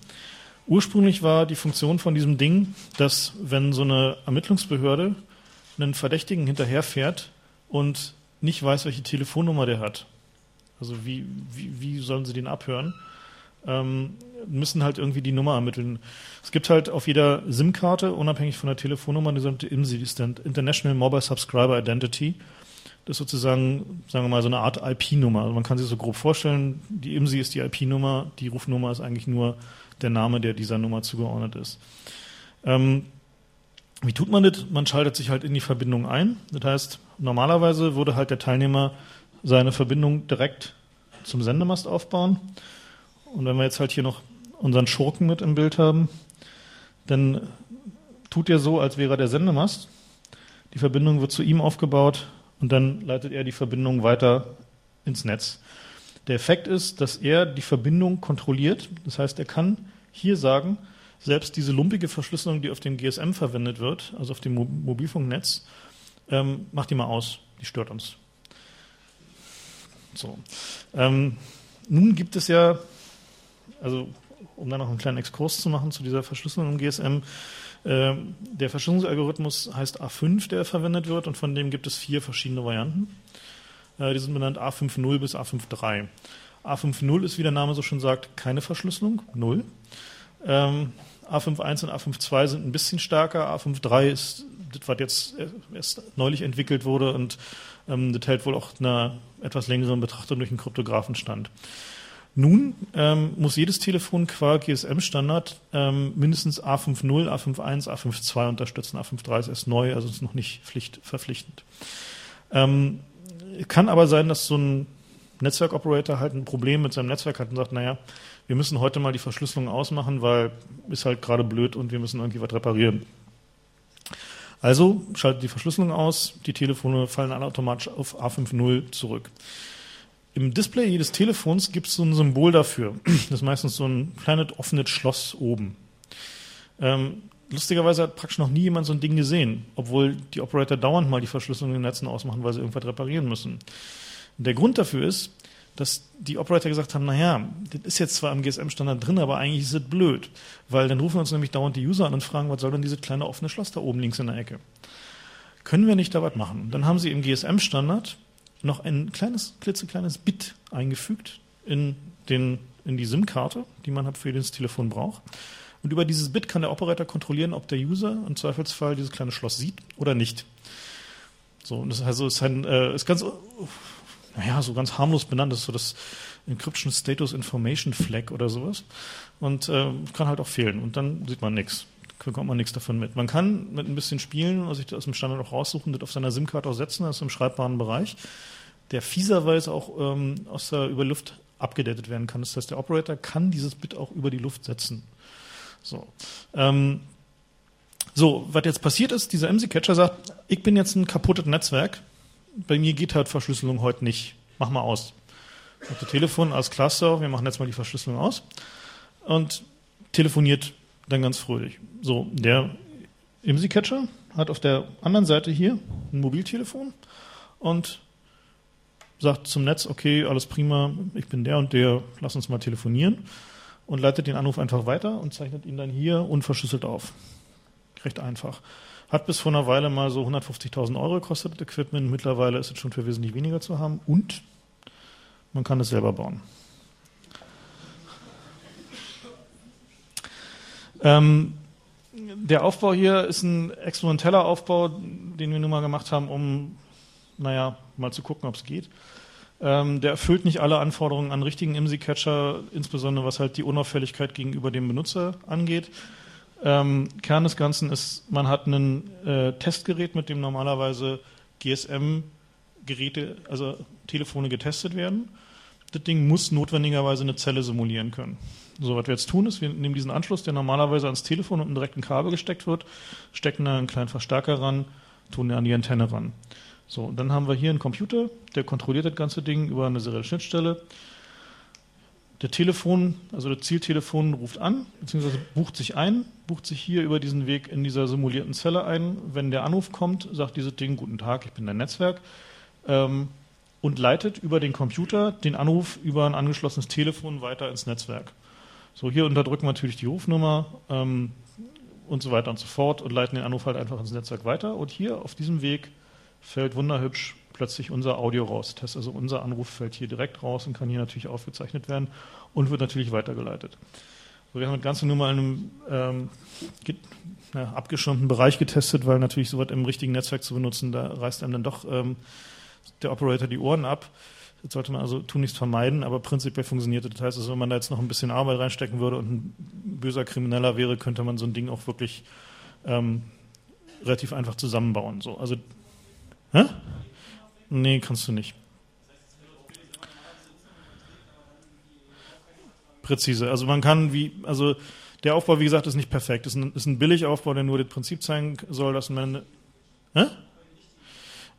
Ursprünglich war die Funktion von diesem Ding, dass wenn so eine Ermittlungsbehörde einen Verdächtigen hinterherfährt, und nicht weiß, welche Telefonnummer der hat. Also wie, wie, wie sollen sie den abhören? Ähm, müssen halt irgendwie die Nummer ermitteln. Es gibt halt auf jeder SIM-Karte, unabhängig von der Telefonnummer, eine sogenannte IMSI, die ist dann International Mobile Subscriber Identity. Das ist sozusagen, sagen wir mal, so eine Art IP-Nummer. Also man kann sich so grob vorstellen, die IMSI ist die IP-Nummer, die Rufnummer ist eigentlich nur der Name, der dieser Nummer zugeordnet ist. Ähm, wie tut man das? Man schaltet sich halt in die Verbindung ein. Das heißt, normalerweise würde halt der Teilnehmer seine Verbindung direkt zum Sendemast aufbauen. Und wenn wir jetzt halt hier noch unseren Schurken mit im Bild haben, dann tut er so, als wäre er der Sendemast. Die Verbindung wird zu ihm aufgebaut und dann leitet er die Verbindung weiter ins Netz. Der Effekt ist, dass er die Verbindung kontrolliert. Das heißt, er kann hier sagen, selbst diese lumpige Verschlüsselung, die auf dem GSM verwendet wird, also auf dem Mobilfunknetz, ähm, macht die mal aus. Die stört uns. So. Ähm, nun gibt es ja, also um da noch einen kleinen Exkurs zu machen zu dieser Verschlüsselung im GSM, äh, der Verschlüsselungsalgorithmus heißt A5, der verwendet wird, und von dem gibt es vier verschiedene Varianten. Äh, die sind benannt A5.0 bis A5.3. A5.0 ist, wie der Name so schon sagt, keine Verschlüsselung, null. Ähm, A5.1 und A5.2 sind ein bisschen stärker. A5.3 ist das, was jetzt erst neulich entwickelt wurde und ähm, das hält wohl auch einer etwas längeren Betrachtung durch einen Kryptographenstand. Nun ähm, muss jedes Telefon qua GSM-Standard ähm, mindestens A5.0, A5.1, A5.2 unterstützen. A5.3 ist erst neu, also ist noch nicht Pflicht, verpflichtend. Ähm, kann aber sein, dass so ein Netzwerkoperator halt ein Problem mit seinem Netzwerk hat und sagt, naja, wir müssen heute mal die Verschlüsselung ausmachen, weil ist halt gerade blöd und wir müssen irgendwie was reparieren. Also schaltet die Verschlüsselung aus, die Telefone fallen alle automatisch auf A5.0 zurück. Im Display jedes Telefons gibt es so ein Symbol dafür. Das ist meistens so ein kleines offenes Schloss oben. Ähm, lustigerweise hat praktisch noch nie jemand so ein Ding gesehen, obwohl die Operator dauernd mal die Verschlüsselung in den Netzen ausmachen, weil sie irgendwas reparieren müssen. Der Grund dafür ist, dass die Operator gesagt haben, naja, das ist jetzt zwar im GSM-Standard drin, aber eigentlich ist es blöd, weil dann rufen uns nämlich dauernd die User an und fragen, was soll denn dieses kleine offene Schloss da oben links in der Ecke? Können wir nicht da was machen? Dann haben sie im GSM-Standard noch ein kleines, klitzekleines Bit eingefügt in, den, in die SIM-Karte, die man für das Telefon braucht. Und über dieses Bit kann der Operator kontrollieren, ob der User im Zweifelsfall dieses kleine Schloss sieht oder nicht. So, und das also ist ein, äh, ist ganz, naja, so ganz harmlos benannt, das ist so das Encryption Status Information Flag oder sowas. Und äh, kann halt auch fehlen. Und dann sieht man nichts. Bekommt man nichts davon mit. Man kann mit ein bisschen spielen, sich das aus dem Standard auch raussuchen, das auf seiner SIM-Karte auch setzen, das ist im schreibbaren Bereich, der fieserweise auch ähm, aus der, über Luft abgedatet werden kann. Das heißt, der Operator kann dieses Bit auch über die Luft setzen. So. Ähm, so, was jetzt passiert ist, dieser MC-Catcher sagt, ich bin jetzt ein kaputtes Netzwerk, bei mir geht halt Verschlüsselung heute nicht. Mach mal aus. Auf dem Telefon als Cluster, wir machen jetzt mal die Verschlüsselung aus und telefoniert dann ganz fröhlich. So, der IMSI-Catcher hat auf der anderen Seite hier ein Mobiltelefon und sagt zum Netz, okay, alles prima, ich bin der und der, lass uns mal telefonieren und leitet den Anruf einfach weiter und zeichnet ihn dann hier unverschlüsselt auf. Recht einfach. Hat bis vor einer Weile mal so 150.000 Euro gekostet, Equipment. Mittlerweile ist es schon für wesentlich weniger zu haben und man kann es selber bauen. Ähm, der Aufbau hier ist ein experimenteller Aufbau, den wir nun mal gemacht haben, um, naja, mal zu gucken, ob es geht. Ähm, der erfüllt nicht alle Anforderungen an richtigen IMSI-Catcher, insbesondere was halt die Unauffälligkeit gegenüber dem Benutzer angeht. Ähm, Kern des Ganzen ist, man hat ein äh, Testgerät, mit dem normalerweise GSM-Geräte, also Telefone getestet werden. Das Ding muss notwendigerweise eine Zelle simulieren können. So, was wir jetzt tun, ist, wir nehmen diesen Anschluss, der normalerweise ans Telefon und ein direkten Kabel gesteckt wird, stecken da einen kleinen Verstärker ran, tun den an die Antenne ran. So, dann haben wir hier einen Computer, der kontrolliert das ganze Ding über eine serielle Schnittstelle der Telefon, also der Zieltelefon ruft an, beziehungsweise bucht sich ein, bucht sich hier über diesen Weg in dieser simulierten Zelle ein. Wenn der Anruf kommt, sagt dieses Ding, guten Tag, ich bin dein Netzwerk, ähm, und leitet über den Computer den Anruf über ein angeschlossenes Telefon weiter ins Netzwerk. So, hier unterdrücken wir natürlich die Rufnummer ähm, und so weiter und so fort und leiten den Anruf halt einfach ins Netzwerk weiter. Und hier auf diesem Weg fällt wunderhübsch plötzlich unser Audio raus. Das heißt also, unser Anruf fällt hier direkt raus und kann hier natürlich aufgezeichnet werden und wird natürlich weitergeleitet. So, wir haben das Ganze nur mal in einem ähm, na, abgeschirmten Bereich getestet, weil natürlich sowas im richtigen Netzwerk zu benutzen, da reißt einem dann doch ähm, der Operator die Ohren ab. Das sollte man also tunlichst vermeiden, aber prinzipiell funktioniert das. Das heißt also, wenn man da jetzt noch ein bisschen Arbeit reinstecken würde und ein böser Krimineller wäre, könnte man so ein Ding auch wirklich ähm, relativ einfach zusammenbauen. So, also, hä? Nee, kannst du nicht. Präzise. Also man kann wie, also der Aufbau, wie gesagt, ist nicht perfekt. Ist ein, ist ein Billigaufbau, der nur das Prinzip zeigen soll, dass man. Hä?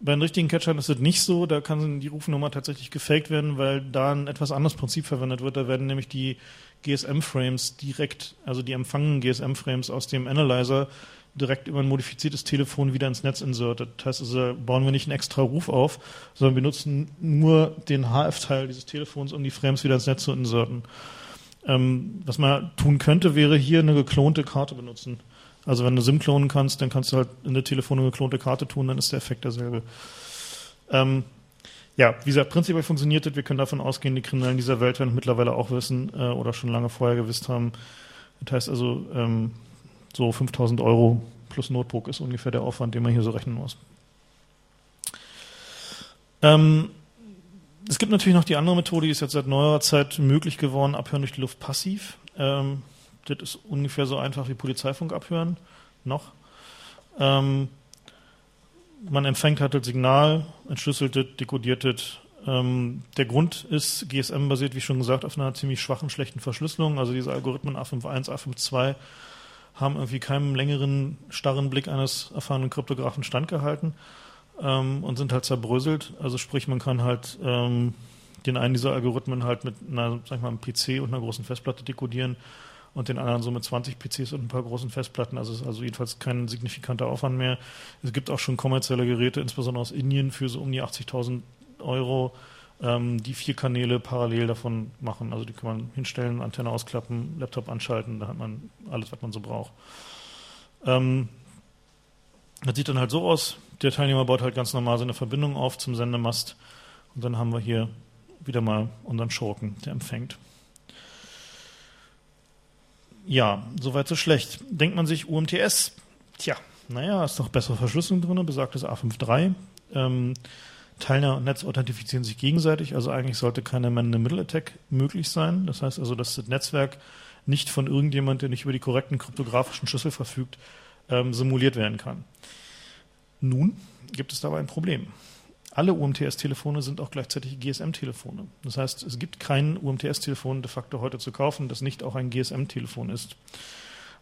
Bei den richtigen Catchern ist es nicht so, da kann die Rufnummer tatsächlich gefaked werden, weil da ein etwas anderes Prinzip verwendet wird. Da werden nämlich die GSM-Frames direkt, also die empfangenen GSM-Frames aus dem Analyzer direkt über ein modifiziertes Telefon wieder ins Netz insertet. Das heißt also, bauen wir nicht einen extra Ruf auf, sondern wir nutzen nur den HF-Teil dieses Telefons, um die Frames wieder ins Netz zu inserten. Ähm, was man tun könnte, wäre hier eine geklonte Karte benutzen. Also wenn du SIM klonen kannst, dann kannst du halt in eine geklonte Karte tun, dann ist der Effekt derselbe. Ähm, ja, wie gesagt, prinzipiell funktioniert das. Wir können davon ausgehen, die Kriminellen dieser Welt werden mittlerweile auch wissen äh, oder schon lange vorher gewusst haben. Das heißt also, ähm, so 5000 Euro plus Notebook ist ungefähr der Aufwand, den man hier so rechnen muss. Ähm, es gibt natürlich noch die andere Methode, die ist jetzt seit neuerer Zeit möglich geworden, abhören durch die Luft passiv. Ähm, das ist ungefähr so einfach wie Polizeifunk abhören, noch. Ähm, man empfängt halt das Signal, entschlüsselt es, dekodiert es. Ähm, der Grund ist, GSM basiert, wie schon gesagt, auf einer ziemlich schwachen, schlechten Verschlüsselung. Also diese Algorithmen A51, A52 haben irgendwie keinem längeren, starren Blick eines erfahrenen Kryptografen standgehalten ähm, und sind halt zerbröselt. Also sprich, man kann halt ähm, den einen dieser Algorithmen halt mit einer, sag ich mal, einem PC und einer großen Festplatte dekodieren und den anderen so mit 20 PCs und ein paar großen Festplatten. Also ist also jedenfalls kein signifikanter Aufwand mehr. Es gibt auch schon kommerzielle Geräte, insbesondere aus Indien, für so um die 80.000 Euro, ähm, die vier Kanäle parallel davon machen. Also die kann man hinstellen, Antenne ausklappen, Laptop anschalten, da hat man alles, was man so braucht. Ähm, das sieht dann halt so aus. Der Teilnehmer baut halt ganz normal seine Verbindung auf zum Sendemast und dann haben wir hier wieder mal unseren Schurken, der empfängt. Ja, soweit so schlecht. Denkt man sich UMTS? Tja, Naja, ist noch bessere Verschlüsselung drin, besagtes A53. Ähm, Teilnehmer und Netz authentifizieren sich gegenseitig, also eigentlich sollte keine Man-in-the-Middle-Attack möglich sein. Das heißt also, dass das Netzwerk nicht von irgendjemand, der nicht über die korrekten kryptografischen Schlüssel verfügt, ähm, simuliert werden kann. Nun gibt es dabei ein Problem. Alle UMTS-Telefone sind auch gleichzeitig GSM-Telefone. Das heißt, es gibt kein UMTS-Telefon de facto heute zu kaufen, das nicht auch ein GSM-Telefon ist.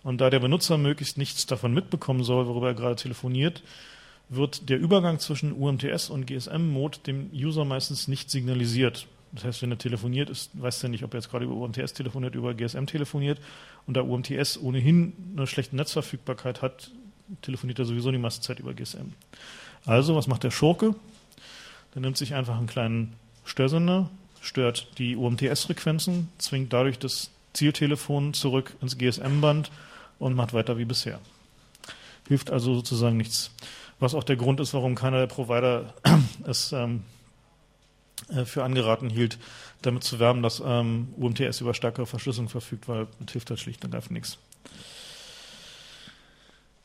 Und da der Benutzer möglichst nichts davon mitbekommen soll, worüber er gerade telefoniert, wird der Übergang zwischen UMTS und GSM-Mode dem User meistens nicht signalisiert. Das heißt, wenn er telefoniert, ist, weiß er nicht, ob er jetzt gerade über UMTS telefoniert, über GSM telefoniert. Und da UMTS ohnehin eine schlechte Netzverfügbarkeit hat, telefoniert er sowieso die meiste Zeit über GSM. Also, was macht der Schurke? Der nimmt sich einfach einen kleinen Störsender, stört die UMTS-Frequenzen, zwingt dadurch das Zieltelefon zurück ins GSM-Band und macht weiter wie bisher. Hilft also sozusagen nichts. Was auch der Grund ist, warum keiner der Provider es ähm, äh, für angeraten hielt, damit zu werben, dass ähm, UMTS über stärkere Verschlüsselung verfügt, weil es hilft halt schlicht und einfach nichts.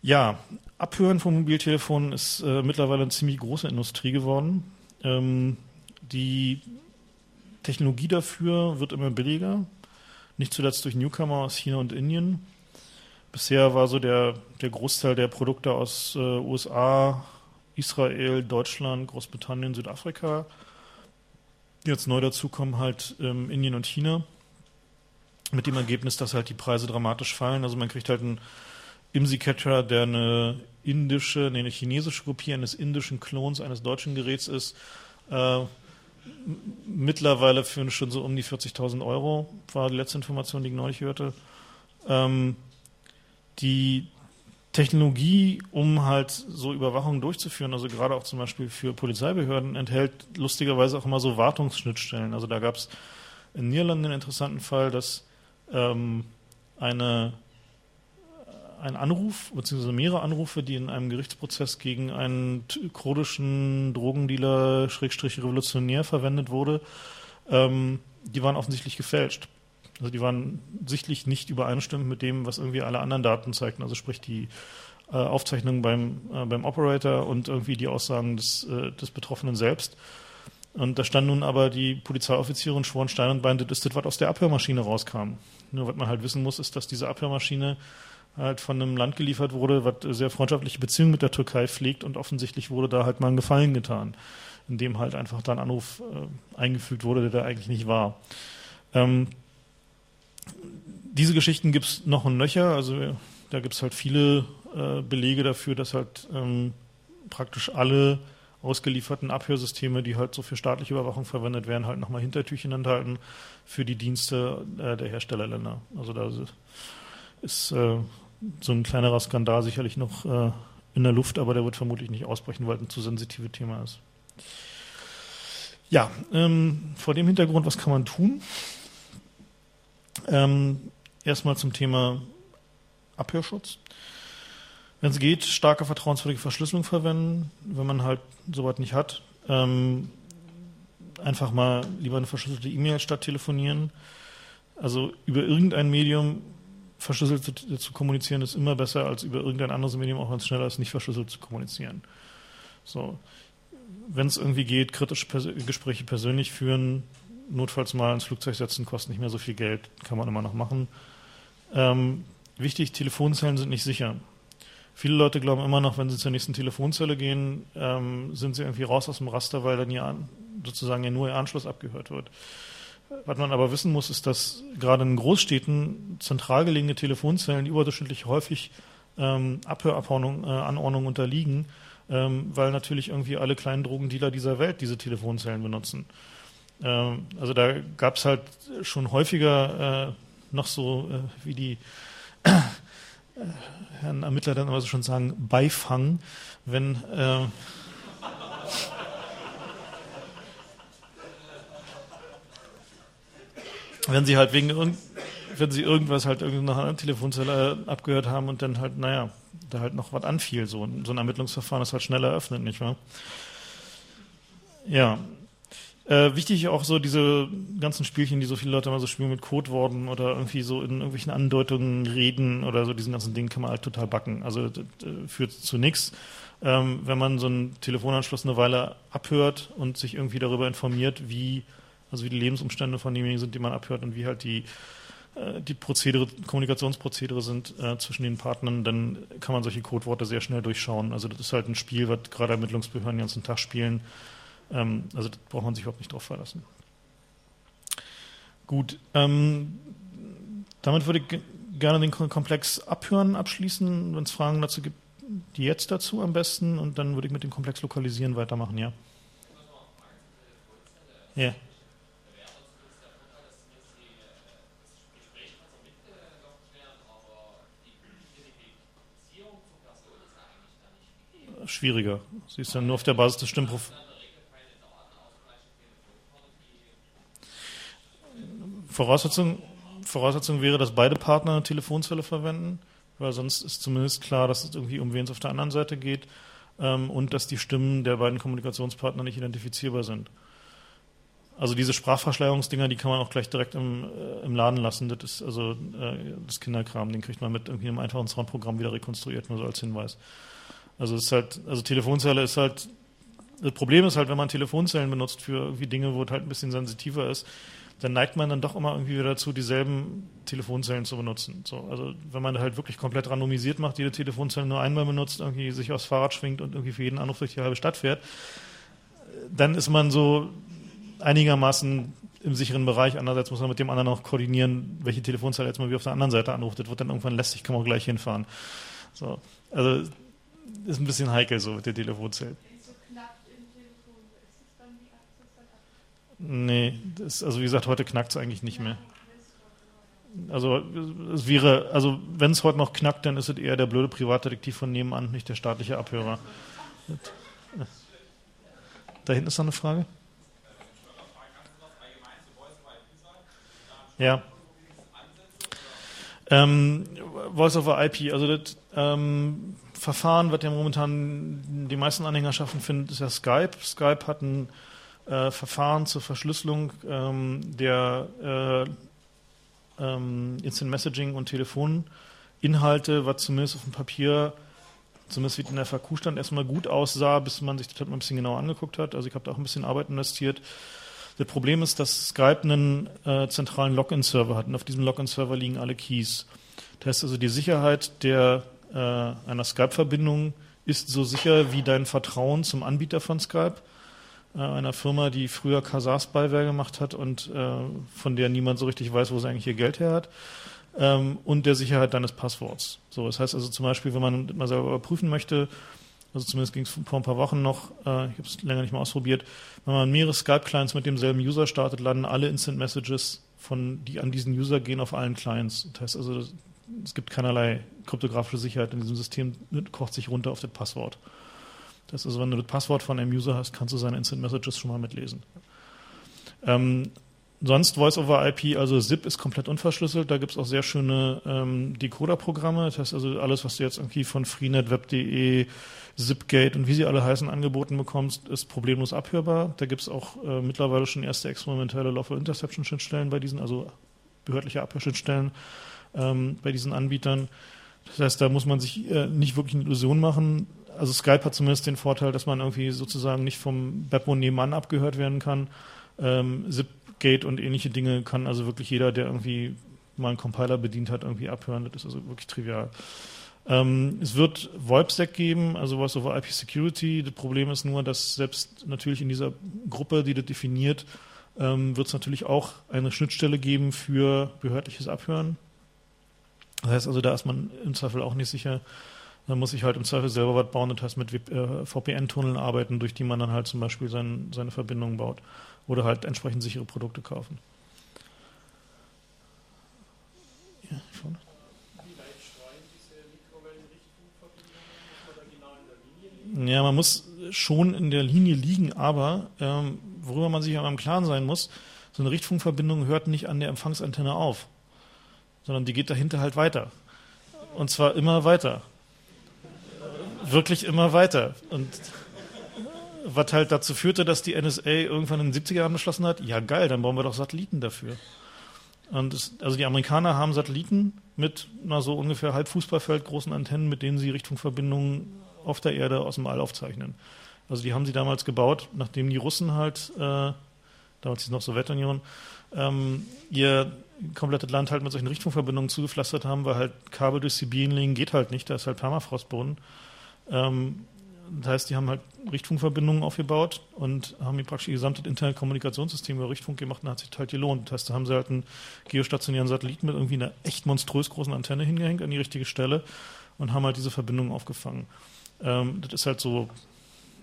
Ja, Abhören von Mobiltelefonen ist äh, mittlerweile eine ziemlich große Industrie geworden. Ähm, die Technologie dafür wird immer billiger, nicht zuletzt durch Newcomer aus China und Indien. Bisher war so der, der Großteil der Produkte aus äh, USA, Israel, Deutschland, Großbritannien, Südafrika. Jetzt neu dazu kommen halt ähm, Indien und China. Mit dem Ergebnis, dass halt die Preise dramatisch fallen. Also man kriegt halt einen IMSI-Catcher, der eine indische, nee, eine chinesische Kopie eines indischen Klons eines deutschen Geräts ist, äh, mittlerweile für schon so um die 40.000 Euro, war die letzte Information, die ich neulich hörte. Ähm, die Technologie, um halt so Überwachung durchzuführen, also gerade auch zum Beispiel für Polizeibehörden, enthält lustigerweise auch immer so Wartungsschnittstellen. Also da gab es in Niederlanden den interessanten Fall, dass ähm, eine ein Anruf, beziehungsweise mehrere Anrufe, die in einem Gerichtsprozess gegen einen kurdischen Drogendealer, Schrägstrich Revolutionär verwendet wurde, ähm, die waren offensichtlich gefälscht. Also die waren sichtlich nicht übereinstimmend mit dem, was irgendwie alle anderen Daten zeigten. Also sprich die äh, Aufzeichnungen beim, äh, beim Operator und irgendwie die Aussagen des, äh, des Betroffenen selbst. Und da stand nun aber die Polizeioffiziere und schworen Stein und Bein, das ist das, was aus der Abhörmaschine rauskam. Nur was man halt wissen muss, ist, dass diese Abhörmaschine halt von einem Land geliefert wurde, was sehr freundschaftliche Beziehungen mit der Türkei pflegt und offensichtlich wurde da halt mal ein Gefallen getan, indem halt einfach da ein Anruf äh, eingefügt wurde, der da eigentlich nicht war. Ähm, diese Geschichten gibt es noch und nöcher, also da gibt es halt viele äh, Belege dafür, dass halt ähm, praktisch alle ausgelieferten Abhörsysteme, die halt so für staatliche Überwachung verwendet werden, halt nochmal Hintertürchen enthalten für die Dienste äh, der Herstellerländer. Also da ist äh, so ein kleinerer Skandal sicherlich noch äh, in der Luft, aber der wird vermutlich nicht ausbrechen, weil es ein zu sensitives Thema ist. Ja, ähm, vor dem Hintergrund, was kann man tun? Ähm, erstmal zum Thema Abhörschutz. Wenn es geht, starke vertrauenswürdige Verschlüsselung verwenden. Wenn man halt sowas nicht hat, ähm, einfach mal lieber eine verschlüsselte E-Mail statt telefonieren. Also über irgendein Medium verschlüsselt zu, zu, kommunizieren ist immer besser, als über irgendein anderes Medium, auch wenn es schneller ist, nicht verschlüsselt zu kommunizieren. So. Wenn es irgendwie geht, kritische Pers Gespräche persönlich führen, notfalls mal ins Flugzeug setzen, kostet nicht mehr so viel Geld, kann man immer noch machen. Ähm, wichtig, Telefonzellen sind nicht sicher. Viele Leute glauben immer noch, wenn sie zur nächsten Telefonzelle gehen, ähm, sind sie irgendwie raus aus dem Raster, weil dann ihr, sozusagen ja nur ihr Anschluss abgehört wird. Was man aber wissen muss, ist, dass gerade in Großstädten zentral gelegene Telefonzellen überdurchschnittlich häufig ähm, Abhöranordnungen äh, unterliegen, ähm, weil natürlich irgendwie alle kleinen Drogendealer dieser Welt diese Telefonzellen benutzen. Ähm, also da gab es halt schon häufiger äh, noch so, äh, wie die äh, Herren Ermittler dann immer so schon sagen, Beifang, wenn wenn sie halt wegen irgend, wenn sie irgendwas halt einer Telefonzelle abgehört haben und dann halt, naja, da halt noch was anfiel, so, so ein Ermittlungsverfahren ist halt schneller eröffnet, nicht wahr? Ja. Äh, wichtig auch so diese ganzen Spielchen, die so viele Leute mal so spielen mit Codeworten oder irgendwie so in irgendwelchen Andeutungen reden oder so, diesen ganzen Dingen kann man halt total backen. Also das, äh, führt zu nichts. Ähm, wenn man so einen Telefonanschluss eine Weile abhört und sich irgendwie darüber informiert, wie, also wie die Lebensumstände von demjenigen sind, die man abhört und wie halt die äh, die Prozedere, Kommunikationsprozedere sind äh, zwischen den Partnern, dann kann man solche Codeworte sehr schnell durchschauen. Also das ist halt ein Spiel, was gerade Ermittlungsbehörden den ganzen Tag spielen. Ähm, also da braucht man sich überhaupt nicht drauf verlassen. Gut, ähm, damit würde ich gerne den Komplex Abhören abschließen. Wenn es Fragen dazu gibt, die jetzt dazu am besten und dann würde ich mit dem Komplex Lokalisieren weitermachen, ja. Ja. Schwieriger. Sie ist dann nur auf der Basis des Stimmprofils. Voraussetzung, Voraussetzung wäre, dass beide Partner Telefonzelle verwenden, weil sonst ist zumindest klar, dass es irgendwie um wen es auf der anderen Seite geht ähm, und dass die Stimmen der beiden Kommunikationspartner nicht identifizierbar sind. Also diese Sprachverschleierungsdinger, die kann man auch gleich direkt im, äh, im Laden lassen. Das ist also äh, das Kinderkram, den kriegt man mit irgendwie einem einfachen Soundprogramm wieder rekonstruiert, nur so als Hinweis. Also es ist halt, also Telefonzelle ist halt, das Problem ist halt, wenn man Telefonzellen benutzt für irgendwie Dinge, wo es halt ein bisschen sensitiver ist, dann neigt man dann doch immer irgendwie wieder dazu, dieselben Telefonzellen zu benutzen. So, also wenn man halt wirklich komplett randomisiert macht, jede Telefonzelle nur einmal benutzt, irgendwie sich aufs Fahrrad schwingt und irgendwie für jeden Anruf durch die halbe Stadt fährt, dann ist man so einigermaßen im sicheren Bereich. Andererseits muss man mit dem anderen auch koordinieren, welche Telefonzelle jetzt mal wie auf der anderen Seite anruft. Das wird dann irgendwann lästig, kann man auch gleich hinfahren. So, also ist ein bisschen heikel so mit der Telefonzelle. Nee, das, also wie gesagt, heute knackt es eigentlich nicht mehr. Also es wäre, also wenn es heute noch knackt, dann ist es eher der blöde Privatdetektiv von nebenan, nicht der staatliche Abhörer. Da hinten ist noch eine Frage. Ja. Ähm, Voice over IP, also das ähm, Verfahren, was ja momentan die meisten Anhängerschaften finden, ist ja Skype. Skype hat ein äh, Verfahren zur Verschlüsselung ähm, der äh, ähm, Instant Messaging und Telefoninhalte, was zumindest auf dem Papier, zumindest wie in der FAQ stand, erstmal gut aussah, bis man sich das halt mal ein bisschen genauer angeguckt hat. Also ich habe da auch ein bisschen Arbeit investiert. Das Problem ist, dass Skype einen äh, zentralen Login-Server hat und auf diesem Login-Server liegen alle Keys. Das heißt also, die Sicherheit der äh, einer Skype-Verbindung ist so sicher wie dein Vertrauen zum Anbieter von Skype, äh, einer Firma, die früher Kasar-Spyware gemacht hat und äh, von der niemand so richtig weiß, wo sie eigentlich ihr Geld her hat. Ähm, und der Sicherheit deines Passworts. So, das heißt also zum Beispiel, wenn man mal selber überprüfen möchte, also zumindest ging es vor ein paar Wochen noch, äh, ich habe es länger nicht mal ausprobiert, wenn man mehrere Skype-Clients mit demselben User startet, landen alle Instant Messages von, die an diesen User gehen, auf allen Clients. Das heißt also, es gibt keinerlei kryptografische Sicherheit in diesem System, kocht sich runter auf das Passwort. Das ist also, wenn du das Passwort von einem User hast, kannst du seine Instant Messages schon mal mitlesen. Ähm, sonst Voice over IP, also ZIP ist komplett unverschlüsselt. Da gibt es auch sehr schöne ähm, Decoder-Programme. Das heißt also, alles, was du jetzt irgendwie von Freenet, Web.de, Zipgate und wie sie alle heißen angeboten bekommst, ist problemlos abhörbar. Da gibt es auch äh, mittlerweile schon erste experimentelle Lawful Interception-Schnittstellen bei diesen, also behördliche Abhörschnittstellen ähm, bei diesen Anbietern. Das heißt, da muss man sich äh, nicht wirklich eine Illusion machen. Also Skype hat zumindest den Vorteil, dass man irgendwie sozusagen nicht vom Backbone nebenan abgehört werden kann. Ähm, Zipgate und ähnliche Dinge kann also wirklich jeder, der irgendwie mal einen Compiler bedient hat, irgendwie abhören. Das ist also wirklich trivial. Ähm, es wird VoIPSec geben, also was over IP Security. Das Problem ist nur, dass selbst natürlich in dieser Gruppe, die das definiert, ähm, wird es natürlich auch eine Schnittstelle geben für behördliches Abhören. Das heißt also, da ist man im Zweifel auch nicht sicher. Man muss sich halt im Zweifel selber was bauen, das heißt mit äh, VPN-Tunneln arbeiten, durch die man dann halt zum Beispiel sein, seine Verbindungen baut. Oder halt entsprechend sichere Produkte kaufen. Ja, vorne. Ja, man muss schon in der Linie liegen, aber ähm, worüber man sich aber im Klaren sein muss, so eine Richtfunkverbindung hört nicht an der Empfangsantenne auf sondern die geht dahinter halt weiter. Und zwar immer weiter. Wirklich immer weiter. Und was halt dazu führte, dass die NSA irgendwann in den 70er Jahren beschlossen hat, ja geil, dann bauen wir doch Satelliten dafür. Und es, also die Amerikaner haben Satelliten mit na, so ungefähr halb Fußballfeld großen Antennen, mit denen sie Richtfunkverbindungen auf der Erde aus dem All aufzeichnen. Also die haben sie damals gebaut, nachdem die Russen halt, äh, damals es noch Sowjetunion, ähm, ihr komplettes Land halt mit solchen Richtfunkverbindungen zugepflastert haben, weil halt Kabel durch Sibirien legen geht halt nicht, da ist halt Permafrostboden. Ähm, das heißt, die haben halt Richtfunkverbindungen aufgebaut und haben hier praktisch ihr gesamtes Internetkommunikationssystem über Richtfunk gemacht und hat sich halt gelohnt. Das heißt, da haben sie halt einen geostationären Satelliten mit irgendwie einer echt monströs großen Antenne hingehängt an die richtige Stelle und haben halt diese Verbindungen aufgefangen. Ähm, das ist halt so,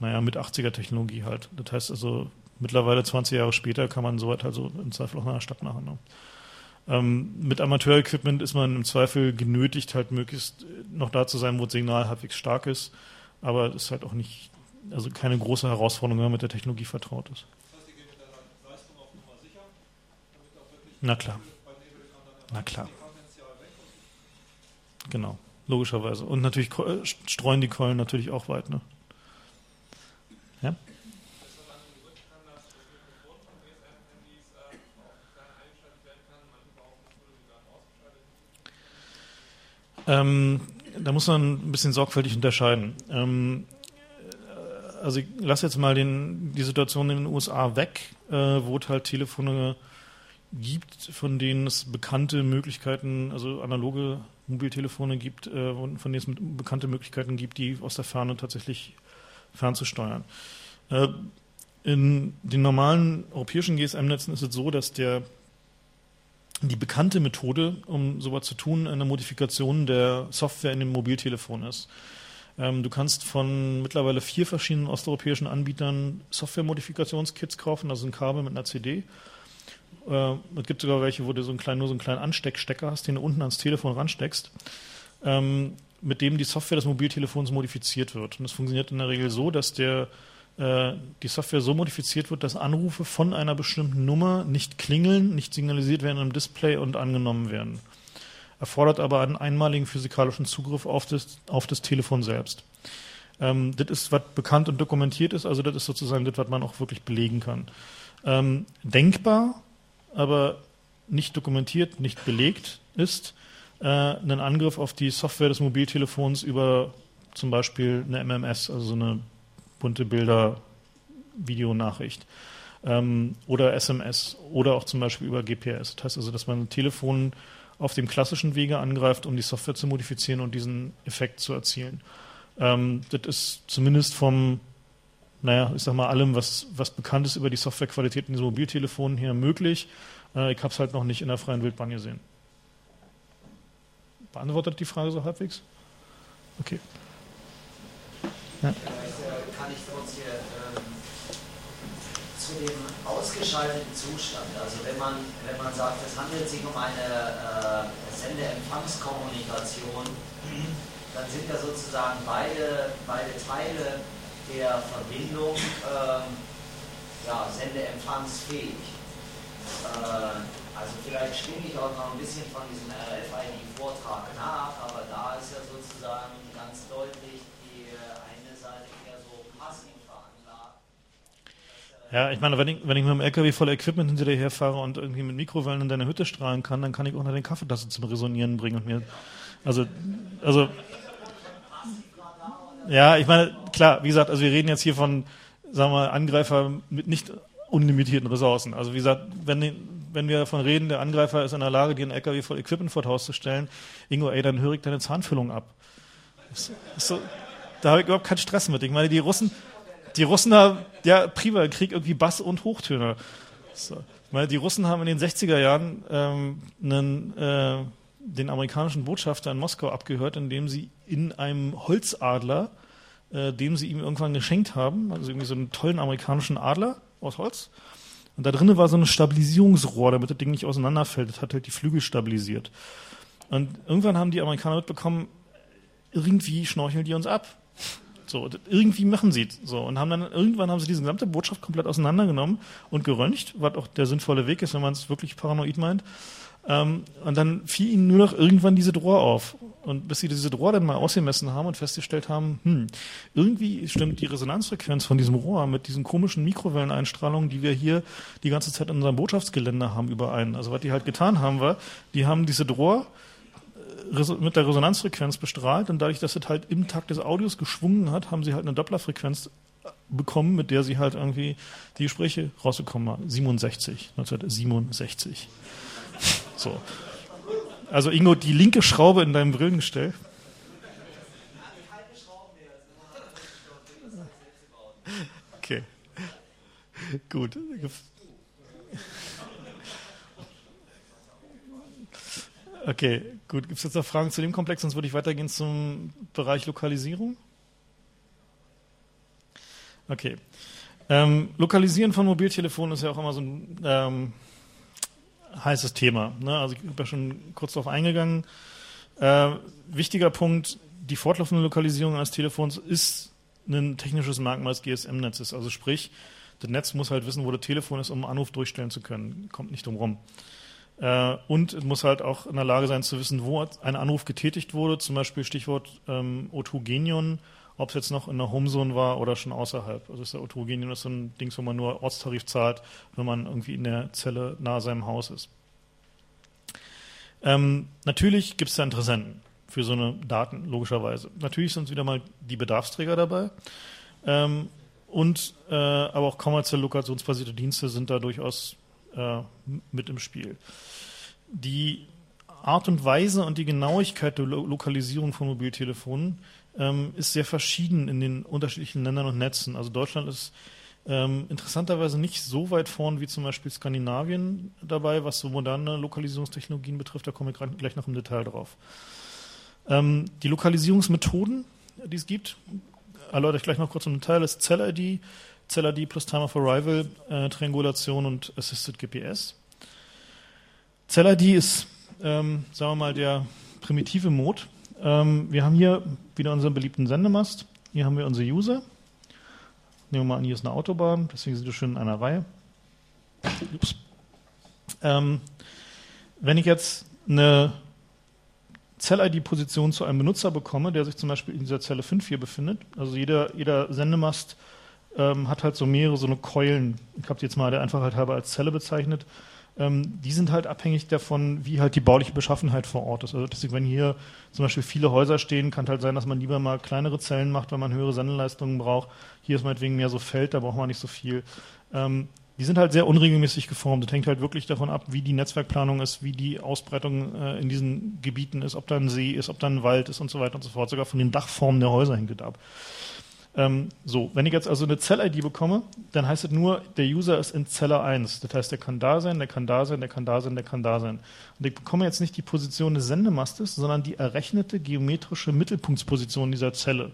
naja, mit 80er-Technologie halt. Das heißt also, mittlerweile 20 Jahre später kann man sowas halt so im Zweifel auch in einer Stadt machen. Ne? Ähm, mit Amateur-Equipment ist man im Zweifel genötigt, halt möglichst noch da zu sein, wo das Signal halbwegs stark ist. Aber es ist halt auch nicht, also keine große Herausforderung, wenn man mit der Technologie vertraut ist. Der Na klar. Na klar. Genau, logischerweise. Und natürlich äh, streuen die Keulen natürlich auch weit. Ne? Ja? Ähm, da muss man ein bisschen sorgfältig unterscheiden. Ähm, also ich lasse jetzt mal den, die Situation in den USA weg, äh, wo es halt Telefone gibt, von denen es bekannte Möglichkeiten, also analoge Mobiltelefone gibt, äh, von denen es bekannte Möglichkeiten gibt, die aus der Ferne tatsächlich fernzusteuern. Äh, in den normalen europäischen GSM-Netzen ist es so, dass der die bekannte Methode, um sowas zu tun, eine Modifikation der Software in dem Mobiltelefon ist. Ähm, du kannst von mittlerweile vier verschiedenen osteuropäischen Anbietern Software-Modifikationskits kaufen, also ein Kabel mit einer CD. Äh, es gibt sogar welche, wo du so einen kleinen, nur so einen kleinen Ansteckstecker hast, den du unten ans Telefon ransteckst, ähm, mit dem die Software des Mobiltelefons modifiziert wird. Und das funktioniert in der Regel so, dass der die Software so modifiziert wird, dass Anrufe von einer bestimmten Nummer nicht klingeln, nicht signalisiert werden im Display und angenommen werden. Erfordert aber einen einmaligen physikalischen Zugriff auf das, auf das Telefon selbst. Ähm, das ist, was bekannt und dokumentiert ist, also das ist sozusagen das, was man auch wirklich belegen kann. Ähm, denkbar, aber nicht dokumentiert, nicht belegt ist, äh, ein Angriff auf die Software des Mobiltelefons über zum Beispiel eine MMS, also so eine bunte Bilder, Videonachricht ähm, oder SMS oder auch zum Beispiel über GPS. Das heißt also, dass man ein Telefon auf dem klassischen Wege angreift, um die Software zu modifizieren und diesen Effekt zu erzielen. Ähm, das ist zumindest vom, naja, ich sag mal, allem, was, was bekannt ist über die Softwarequalität in diesen Mobiltelefonen her möglich. Äh, ich habe es halt noch nicht in der freien Wildbahn gesehen. Beantwortet die Frage so halbwegs? Okay. Ja zu dem ausgeschalteten Zustand, also wenn man, wenn man sagt, es handelt sich um eine äh, Sende-Empfangskommunikation, dann sind ja sozusagen beide, beide Teile der Verbindung äh, ja, sende-empfangsfähig. Äh, also vielleicht stimme ich auch noch ein bisschen von diesem RFID-Vortrag nach, aber da ist ja sozusagen ganz deutlich die eine Seite eher so passiv ja, ich meine, wenn ich, wenn ich mit einem LKW voller Equipment hinter dir herfahre und irgendwie mit Mikrowellen in deine Hütte strahlen kann, dann kann ich auch noch den Kaffeetasse zum Resonieren bringen und mir, also, also, ja, ich meine, klar, wie gesagt, also wir reden jetzt hier von, sagen wir mal, Angreifer mit nicht unlimitierten Ressourcen. Also wie gesagt, wenn, wenn wir davon reden, der Angreifer ist in der Lage, dir einen LKW voll Equipment vor das Haus zu stellen, Ingo, ey, dann höre ich deine Zahnfüllung ab. Das, das so, da habe ich überhaupt keinen Stress mit. Ich meine, die Russen, die Russen haben, ja, prima, Krieg irgendwie Bass und Hochtöne. So. Meine, die Russen haben in den 60er Jahren ähm, einen, äh, den amerikanischen Botschafter in Moskau abgehört, indem sie in einem Holzadler, äh, dem sie ihm irgendwann geschenkt haben, also irgendwie so einen tollen amerikanischen Adler aus Holz, und da drinnen war so ein Stabilisierungsrohr, damit das Ding nicht auseinanderfällt. Das hat halt die Flügel stabilisiert. Und irgendwann haben die Amerikaner mitbekommen, irgendwie schnorcheln die uns ab. So, irgendwie machen sie es. So, und haben dann, irgendwann haben sie diese gesamte Botschaft komplett auseinandergenommen und geröntgt, was auch der sinnvolle Weg ist, wenn man es wirklich paranoid meint. Ähm, und dann fiel ihnen nur noch irgendwann diese Rohr auf. Und bis sie diese Rohr dann mal ausgemessen haben und festgestellt haben, hm, irgendwie stimmt die Resonanzfrequenz von diesem Rohr mit diesen komischen Mikrowelleneinstrahlungen, die wir hier die ganze Zeit in unserem Botschaftsgelände haben, überein. Also was die halt getan haben, war, die haben diese Rohr mit der Resonanzfrequenz bestrahlt und dadurch, dass es halt im Takt des Audios geschwungen hat, haben sie halt eine Dopplerfrequenz bekommen, mit der sie halt irgendwie die Gespräche rausgekommen haben. 67, 1967. So. Also Ingo, die linke Schraube in deinem Brillengestell. Okay. Gut. Okay, gut. Gibt es jetzt noch Fragen zu dem Komplex? Sonst würde ich weitergehen zum Bereich Lokalisierung. Okay. Ähm, Lokalisieren von Mobiltelefonen ist ja auch immer so ein ähm, heißes Thema. Ne? Also ich bin ja schon kurz darauf eingegangen. Äh, wichtiger Punkt, die fortlaufende Lokalisierung eines Telefons ist ein technisches Merkmal des GSM-Netzes. Also sprich, das Netz muss halt wissen, wo das Telefon ist, um einen Anruf durchstellen zu können. Kommt nicht drum rum. Äh, und es muss halt auch in der Lage sein zu wissen, wo ein Anruf getätigt wurde. Zum Beispiel Stichwort ähm, O2 Genion ob es jetzt noch in der Homezone war oder schon außerhalb. Also ist der Autogenium ist so ein Ding, wo man nur Ortstarif zahlt, wenn man irgendwie in der Zelle nahe seinem Haus ist. Ähm, natürlich gibt es da Interessenten für so eine Daten, logischerweise. Natürlich sind wieder mal die Bedarfsträger dabei. Ähm, und äh, aber auch kommerzielle lokationsbasierte Dienste sind da durchaus äh, mit im Spiel. Die Art und Weise und die Genauigkeit der Lo Lokalisierung von Mobiltelefonen ähm, ist sehr verschieden in den unterschiedlichen Ländern und Netzen. Also Deutschland ist ähm, interessanterweise nicht so weit vorn wie zum Beispiel Skandinavien dabei, was so moderne Lokalisierungstechnologien betrifft. Da komme ich gleich noch im Detail drauf. Ähm, die Lokalisierungsmethoden, die es gibt, erläutere ich gleich noch kurz im Detail, ist Cell-ID, Cell-ID plus Time of Arrival, äh, Triangulation und Assisted GPS. Cell-ID ist, ähm, sagen wir mal, der primitive Mode, ähm, wir haben hier wieder unseren beliebten Sendemast. Hier haben wir unsere User. Nehmen wir mal an, hier ist eine Autobahn, deswegen sind wir schön in einer Reihe. Ups. Ähm, wenn ich jetzt eine Zell-ID-Position zu einem Benutzer bekomme, der sich zum Beispiel in dieser Zelle 5 hier befindet, also jeder, jeder Sendemast ähm, hat halt so mehrere so eine Keulen, ich habe die jetzt mal der Einfachheit halber als Zelle bezeichnet, ähm, die sind halt abhängig davon, wie halt die bauliche Beschaffenheit vor Ort ist. Also deswegen, wenn hier zum Beispiel viele Häuser stehen, kann halt sein, dass man lieber mal kleinere Zellen macht, wenn man höhere Sendeleistungen braucht. Hier ist meinetwegen mehr so Feld, da braucht man nicht so viel. Ähm, die sind halt sehr unregelmäßig geformt. Das hängt halt wirklich davon ab, wie die Netzwerkplanung ist, wie die Ausbreitung äh, in diesen Gebieten ist, ob da ein See ist, ob da ein Wald ist und so weiter und so fort. Sogar von den Dachformen der Häuser hängt das ab. Ähm, so, wenn ich jetzt also eine Zell-ID bekomme, dann heißt es nur, der User ist in Zelle 1. Das heißt, der kann da sein, der kann da sein, der kann da sein, der kann da sein. Und ich bekomme jetzt nicht die Position des Sendemastes, sondern die errechnete geometrische Mittelpunktsposition dieser Zelle.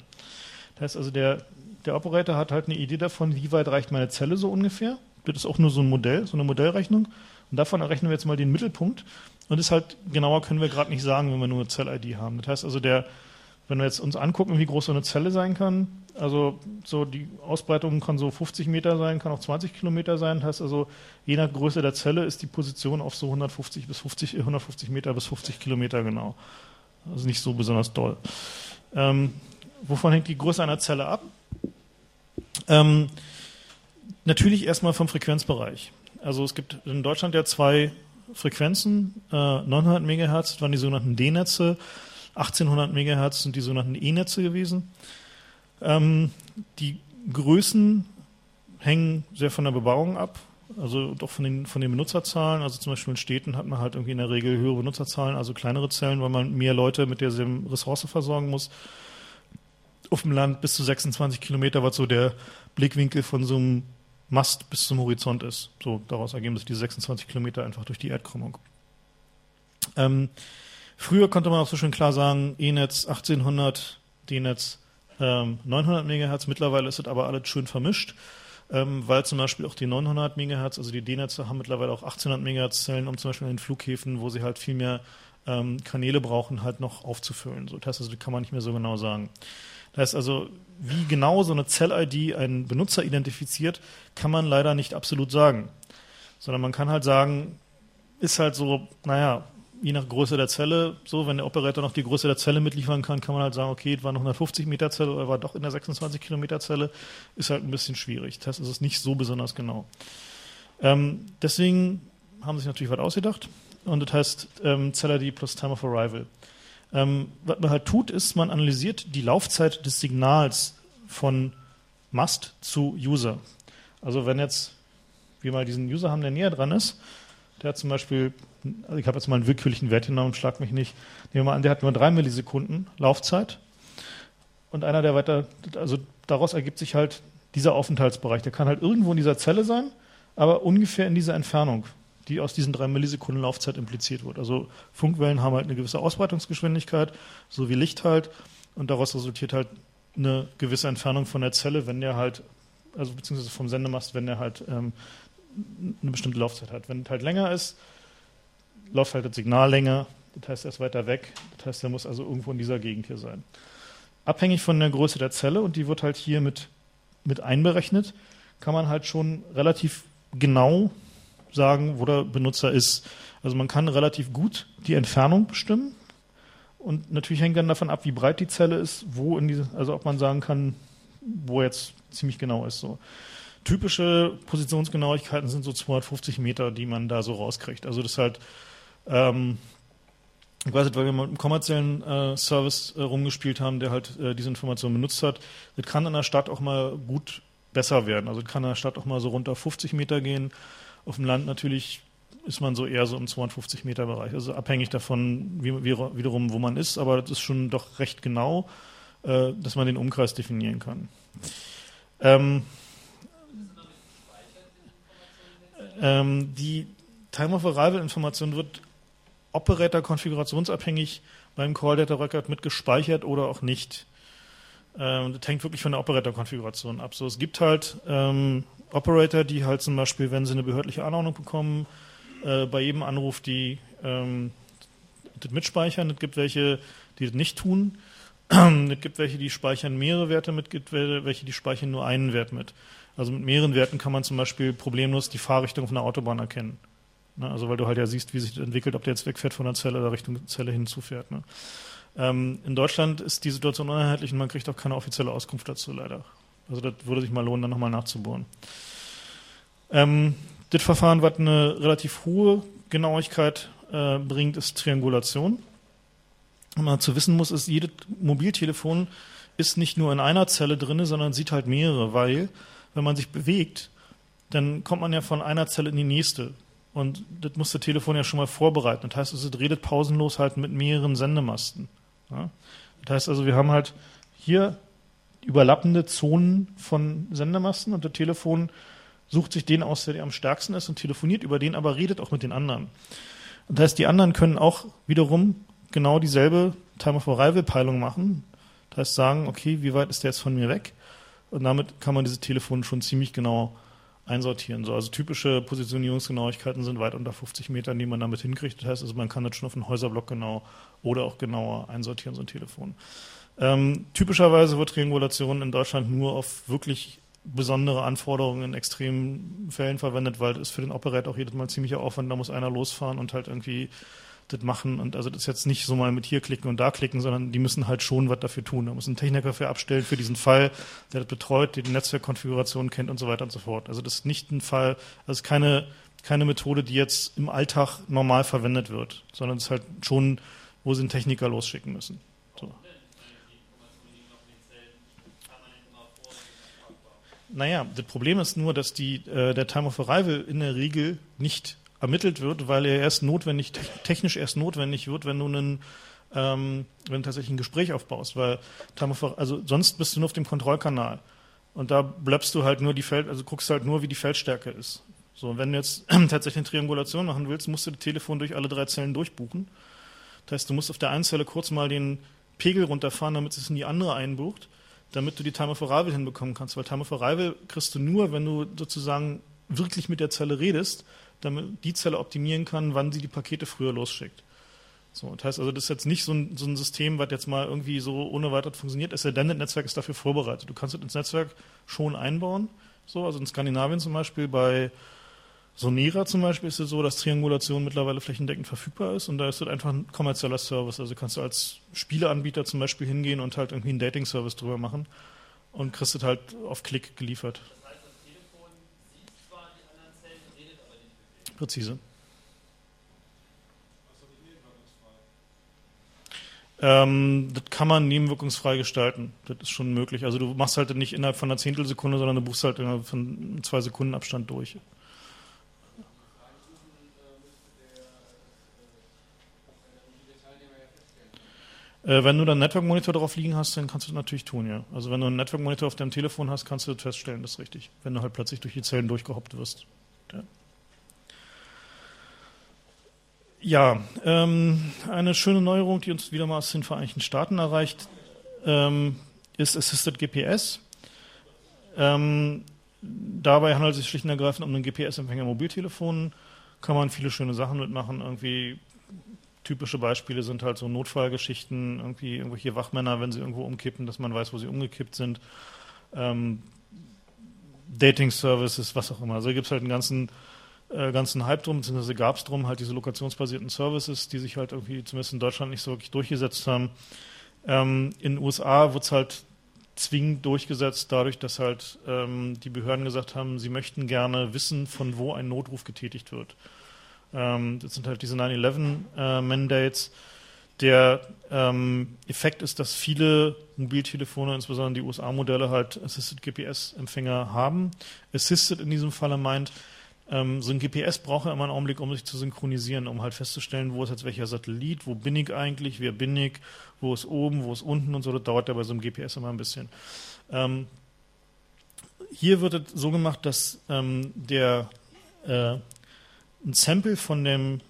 Das heißt also, der, der Operator hat halt eine Idee davon, wie weit reicht meine Zelle so ungefähr. Das ist auch nur so ein Modell, so eine Modellrechnung. Und davon errechnen wir jetzt mal den Mittelpunkt. Und das ist halt genauer können wir gerade nicht sagen, wenn wir nur eine Zell-ID haben. Das heißt also, der, wenn wir jetzt uns angucken, wie groß so eine Zelle sein kann, also so die Ausbreitung kann so 50 Meter sein, kann auch 20 Kilometer sein. Das heißt also, je nach Größe der Zelle ist die Position auf so 150 bis 50, 150 Meter bis 50 Kilometer genau. Also nicht so besonders doll. Ähm, wovon hängt die Größe einer Zelle ab? Ähm, natürlich erstmal vom Frequenzbereich. Also es gibt in Deutschland ja zwei Frequenzen, äh, 900 Megahertz waren die sogenannten D-Netze, 1800 Megahertz sind die sogenannten E-Netze gewesen. Ähm, die Größen hängen sehr von der Bebauung ab, also doch von den, von den Benutzerzahlen. Also zum Beispiel in Städten hat man halt irgendwie in der Regel höhere Benutzerzahlen, also kleinere Zellen, weil man mehr Leute mit derselben Ressource versorgen muss. Auf dem Land bis zu 26 Kilometer, was so der Blickwinkel von so einem Mast bis zum Horizont ist. So, daraus ergeben sich diese 26 Kilometer einfach durch die Erdkrümmung. Ähm, früher konnte man auch so schön klar sagen, E-Netz 1800, D-Netz ähm, 900 Megahertz. Mittlerweile ist es aber alles schön vermischt, ähm, weil zum Beispiel auch die 900 Megahertz, also die D-Netze haben mittlerweile auch 1800 Megahertz Zellen, um zum Beispiel in den Flughäfen, wo sie halt viel mehr ähm, Kanäle brauchen, halt noch aufzufüllen. So, das heißt also, das kann man nicht mehr so genau sagen. Das heißt also, wie genau so eine Zell-ID einen Benutzer identifiziert, kann man leider nicht absolut sagen. Sondern man kann halt sagen, ist halt so, naja, je nach Größe der Zelle, so, wenn der Operator noch die Größe der Zelle mitliefern kann, kann man halt sagen, okay, es war noch 150 Meter Zelle oder war doch in der 26 Kilometer Zelle, ist halt ein bisschen schwierig. Das ist nicht so besonders genau. Ähm, deswegen haben sie sich natürlich was ausgedacht und das heißt ähm, Celerd plus Time of Arrival. Ähm, was man halt tut, ist, man analysiert die Laufzeit des Signals von Must zu User. Also wenn jetzt wir mal diesen User haben, der näher dran ist, der hat zum Beispiel, also ich habe jetzt mal einen willkürlichen Wert genommen, schlag mich nicht, nehmen wir mal an, der hat nur drei Millisekunden Laufzeit und einer, der weiter, also daraus ergibt sich halt dieser Aufenthaltsbereich. Der kann halt irgendwo in dieser Zelle sein, aber ungefähr in dieser Entfernung, die aus diesen drei Millisekunden Laufzeit impliziert wird. Also Funkwellen haben halt eine gewisse Ausbreitungsgeschwindigkeit, so wie Licht halt, und daraus resultiert halt eine gewisse Entfernung von der Zelle, wenn der halt, also beziehungsweise vom Sendemast, wenn der halt ähm, eine bestimmte Laufzeit hat. Wenn es halt länger ist, läuft halt das Signal länger, das heißt, er ist weiter weg, das heißt, er muss also irgendwo in dieser Gegend hier sein. Abhängig von der Größe der Zelle, und die wird halt hier mit, mit einberechnet, kann man halt schon relativ genau sagen, wo der Benutzer ist. Also man kann relativ gut die Entfernung bestimmen. Und natürlich hängt dann davon ab, wie breit die Zelle ist, wo in diese, also ob man sagen kann, wo jetzt ziemlich genau ist. So. Typische Positionsgenauigkeiten sind so 250 Meter, die man da so rauskriegt. Also das ist halt, ähm, ich weiß nicht, weil wir mal mit einem kommerziellen äh, Service äh, rumgespielt haben, der halt äh, diese Information benutzt hat. Das kann in der Stadt auch mal gut besser werden. Also das kann in der Stadt auch mal so runter 50 Meter gehen. Auf dem Land natürlich ist man so eher so im 250 Meter Bereich. Also abhängig davon, wie, wie, wiederum, wo man ist, aber das ist schon doch recht genau, äh, dass man den Umkreis definieren kann. Ähm, Ähm, die Time of Arrival Information wird Operator konfigurationsabhängig beim Call Data Record mit gespeichert oder auch nicht. Ähm, das hängt wirklich von der Operator-Konfiguration ab. So, es gibt halt ähm, Operator, die halt zum Beispiel, wenn sie eine behördliche Anordnung bekommen, äh, bei jedem Anruf die ähm, das mitspeichern. Es gibt welche, die das nicht tun. es gibt welche, die speichern mehrere Werte mit, es gibt welche, die speichern nur einen Wert mit. Also mit mehreren Werten kann man zum Beispiel problemlos die Fahrrichtung auf einer Autobahn erkennen. Ne? Also weil du halt ja siehst, wie sich das entwickelt, ob der jetzt wegfährt von der Zelle oder Richtung Zelle hinzufährt. Ne? Ähm, in Deutschland ist die Situation uneinheitlich und man kriegt auch keine offizielle Auskunft dazu leider. Also das würde sich mal lohnen, dann nochmal nachzubohren. Ähm, das Verfahren, was eine relativ hohe Genauigkeit äh, bringt, ist Triangulation. Was man zu wissen muss, ist, jedes Mobiltelefon ist nicht nur in einer Zelle drin, sondern sieht halt mehrere, weil wenn man sich bewegt, dann kommt man ja von einer Zelle in die nächste. Und das muss das Telefon ja schon mal vorbereiten. Das heißt, es redet pausenlos halt mit mehreren Sendemasten. Ja? Das heißt also, wir haben halt hier überlappende Zonen von Sendemasten und das Telefon sucht sich den aus, der am stärksten ist und telefoniert über den, aber redet auch mit den anderen. Das heißt, die anderen können auch wiederum genau dieselbe Time of Arrival Peilung machen. Das heißt, sagen, okay, wie weit ist der jetzt von mir weg? Und damit kann man diese Telefone schon ziemlich genau einsortieren. So, also typische Positionierungsgenauigkeiten sind weit unter 50 Metern, die man damit hinkriegt. Das heißt also, man kann das schon auf einen Häuserblock genau oder auch genauer einsortieren, so ein Telefon. Ähm, typischerweise wird Triangulation in Deutschland nur auf wirklich besondere Anforderungen in extremen Fällen verwendet, weil es für den Operator auch jedes Mal ziemlicher Aufwand, da muss einer losfahren und halt irgendwie das machen. Und also das jetzt nicht so mal mit hier klicken und da klicken, sondern die müssen halt schon was dafür tun. Da muss ein Techniker für abstellen für diesen Fall, der das betreut, der die Netzwerkkonfiguration kennt und so weiter und so fort. Also das ist nicht ein Fall, das ist keine, keine Methode, die jetzt im Alltag normal verwendet wird, sondern es ist halt schon, wo sie einen Techniker losschicken müssen. Naja, das Problem ist nur, dass die, äh, der Time of Arrival in der Regel nicht ermittelt wird, weil er erst notwendig, technisch erst notwendig wird, wenn du einen ähm, wenn du tatsächlich ein Gespräch aufbaust, weil also sonst bist du nur auf dem Kontrollkanal und da bleibst du halt nur die Feld, also guckst halt nur, wie die Feldstärke ist. So, wenn du jetzt tatsächlich eine Triangulation machen willst, musst du das Telefon durch alle drei Zellen durchbuchen. Das heißt, du musst auf der einen Zelle kurz mal den Pegel runterfahren, damit es in die andere einbucht, damit du die Time of Arrival hinbekommen kannst. Weil Time of Arrival kriegst du nur, wenn du sozusagen wirklich mit der Zelle redest damit die Zelle optimieren kann, wann sie die Pakete früher losschickt. So, das heißt also, das ist jetzt nicht so ein, so ein System, was jetzt mal irgendwie so ohne weiteres funktioniert, es sei denn, das Netzwerk ist dafür vorbereitet. Du kannst es ins Netzwerk schon einbauen. So, also in Skandinavien zum Beispiel bei Sonera zum Beispiel ist es so, dass Triangulation mittlerweile flächendeckend verfügbar ist und da ist es einfach ein kommerzieller Service. Also kannst du als Spieleanbieter zum Beispiel hingehen und halt irgendwie einen Dating-Service drüber machen und kriegst es halt auf Klick geliefert. Das heißt, das Telefon sieht zwar die anderen Zellen, redet aber nicht mit Präzise. Ähm, das kann man nebenwirkungsfrei gestalten. Das ist schon möglich. Also du machst halt nicht innerhalb von einer Zehntelsekunde, sondern du buchst halt innerhalb von zwei Sekunden Abstand durch. Äh, wenn du dann einen Network-Monitor drauf liegen hast, dann kannst du das natürlich tun, ja. Also wenn du einen Network-Monitor auf deinem Telefon hast, kannst du das feststellen, das ist richtig. Wenn du halt plötzlich durch die Zellen durchgehoppt wirst. Ja. Ja, ähm, eine schöne Neuerung, die uns wieder mal aus den Vereinigten Staaten erreicht, ähm, ist Assisted GPS. Ähm, dabei handelt es sich schlicht und ergreifend um einen GPS-Empfänger Mobiltelefon. Kann man viele schöne Sachen mitmachen. Irgendwie typische Beispiele sind halt so Notfallgeschichten, irgendwie irgendwelche Wachmänner, wenn sie irgendwo umkippen, dass man weiß, wo sie umgekippt sind. Ähm, Dating-Services, was auch immer. Also gibt es halt einen ganzen äh, ganzen Hype drum, beziehungsweise gab es drum halt diese lokationsbasierten Services, die sich halt irgendwie zumindest in Deutschland nicht so wirklich durchgesetzt haben. Ähm, in den USA wird es halt zwingend durchgesetzt, dadurch, dass halt ähm, die Behörden gesagt haben, sie möchten gerne wissen, von wo ein Notruf getätigt wird. Ähm, das sind halt diese 9-11-Mandates. Äh, der ähm, Effekt ist, dass viele Mobiltelefone, insbesondere die USA-Modelle, halt Assisted GPS-Empfänger haben. Assisted in diesem Falle meint, ähm, so ein GPS braucht ja immer einen Augenblick, um sich zu synchronisieren, um halt festzustellen, wo ist jetzt welcher Satellit, wo bin ich eigentlich, wer bin ich, wo ist oben, wo ist unten und so. Das dauert ja bei so einem GPS immer ein bisschen. Ähm, hier wird es so gemacht, dass ähm, der äh, ein Sample von dem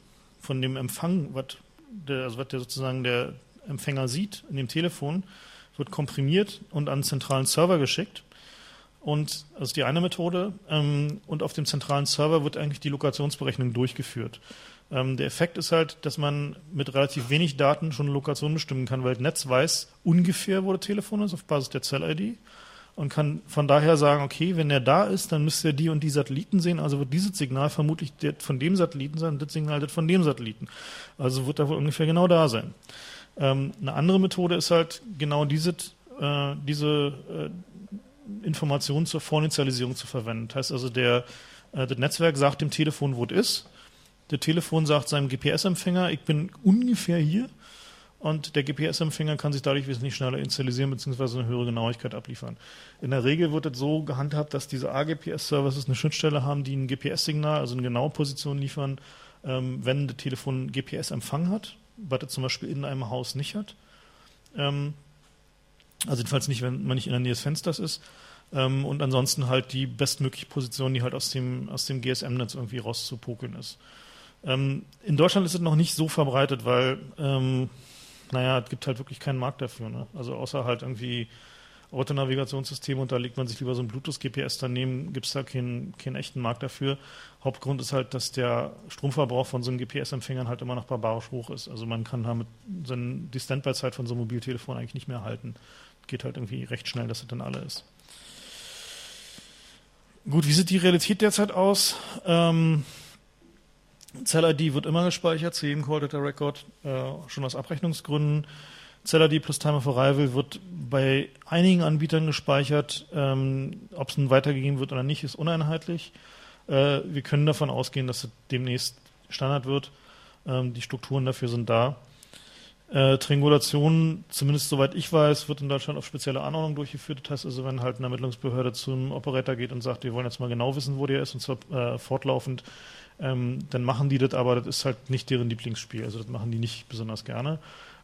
von dem Empfang, was der, also der sozusagen der Empfänger sieht in dem Telefon, wird komprimiert und an einen zentralen Server geschickt. Und ist die eine Methode. Ähm, und auf dem zentralen Server wird eigentlich die Lokationsberechnung durchgeführt. Ähm, der Effekt ist halt, dass man mit relativ wenig Daten schon eine Lokation bestimmen kann, weil das Netz weiß ungefähr, wo das Telefon ist, auf Basis der Zell-ID. Und kann von daher sagen, okay, wenn er da ist, dann müsste er die und die Satelliten sehen. Also wird dieses Signal vermutlich von dem Satelliten sein, das Signal das von dem Satelliten. Also wird er wohl ungefähr genau da sein. Ähm, eine andere Methode ist halt genau diese, äh, diese äh, Informationen zur Vorinitialisierung zu verwenden. Das heißt also, der, äh, das Netzwerk sagt dem Telefon, wo es ist. Der Telefon sagt seinem GPS-Empfänger, ich bin ungefähr hier. Und der GPS-Empfänger kann sich dadurch wesentlich schneller initialisieren bzw. eine höhere Genauigkeit abliefern. In der Regel wird es so gehandhabt, dass diese AGPS-Services eine Schnittstelle haben, die ein GPS-Signal, also eine genaue Position liefern, ähm, wenn das Telefon GPS-Empfang hat, was es zum Beispiel in einem Haus nicht hat. Ähm, also jedenfalls nicht, wenn man nicht in der Nähe des Fensters ist. Ähm, und ansonsten halt die bestmögliche Position, die halt aus dem, aus dem GSM-Netz irgendwie rauszupokeln ist. Ähm, in Deutschland ist es noch nicht so verbreitet, weil, ähm, naja, es gibt halt wirklich keinen Markt dafür. Ne? Also außer halt irgendwie Autonavigationssysteme und da legt man sich lieber so ein Bluetooth-GPS daneben, gibt es da keinen, keinen echten Markt dafür. Hauptgrund ist halt, dass der Stromverbrauch von so einem GPS-Empfängern halt immer noch barbarisch hoch ist. Also man kann damit die Standby-Zeit von so einem Mobiltelefon eigentlich nicht mehr halten geht halt irgendwie recht schnell, dass es dann alle ist. Gut, wie sieht die Realität derzeit aus? Ähm, Zell-ID wird immer gespeichert zu jedem Call Data Record, äh, schon aus Abrechnungsgründen. Zell-ID plus Time of Arrival wird bei einigen Anbietern gespeichert. Ähm, Ob es nun weitergegeben wird oder nicht, ist uneinheitlich. Äh, wir können davon ausgehen, dass es demnächst Standard wird. Ähm, die Strukturen dafür sind da. Äh, Triangulation, zumindest soweit ich weiß, wird in Deutschland auf spezielle Anordnung durchgeführt. Das heißt also, wenn halt eine Ermittlungsbehörde zum Operator geht und sagt, wir wollen jetzt mal genau wissen, wo der ist, und zwar äh, fortlaufend, ähm, dann machen die das, aber das ist halt nicht deren Lieblingsspiel. Also das machen die nicht besonders gerne.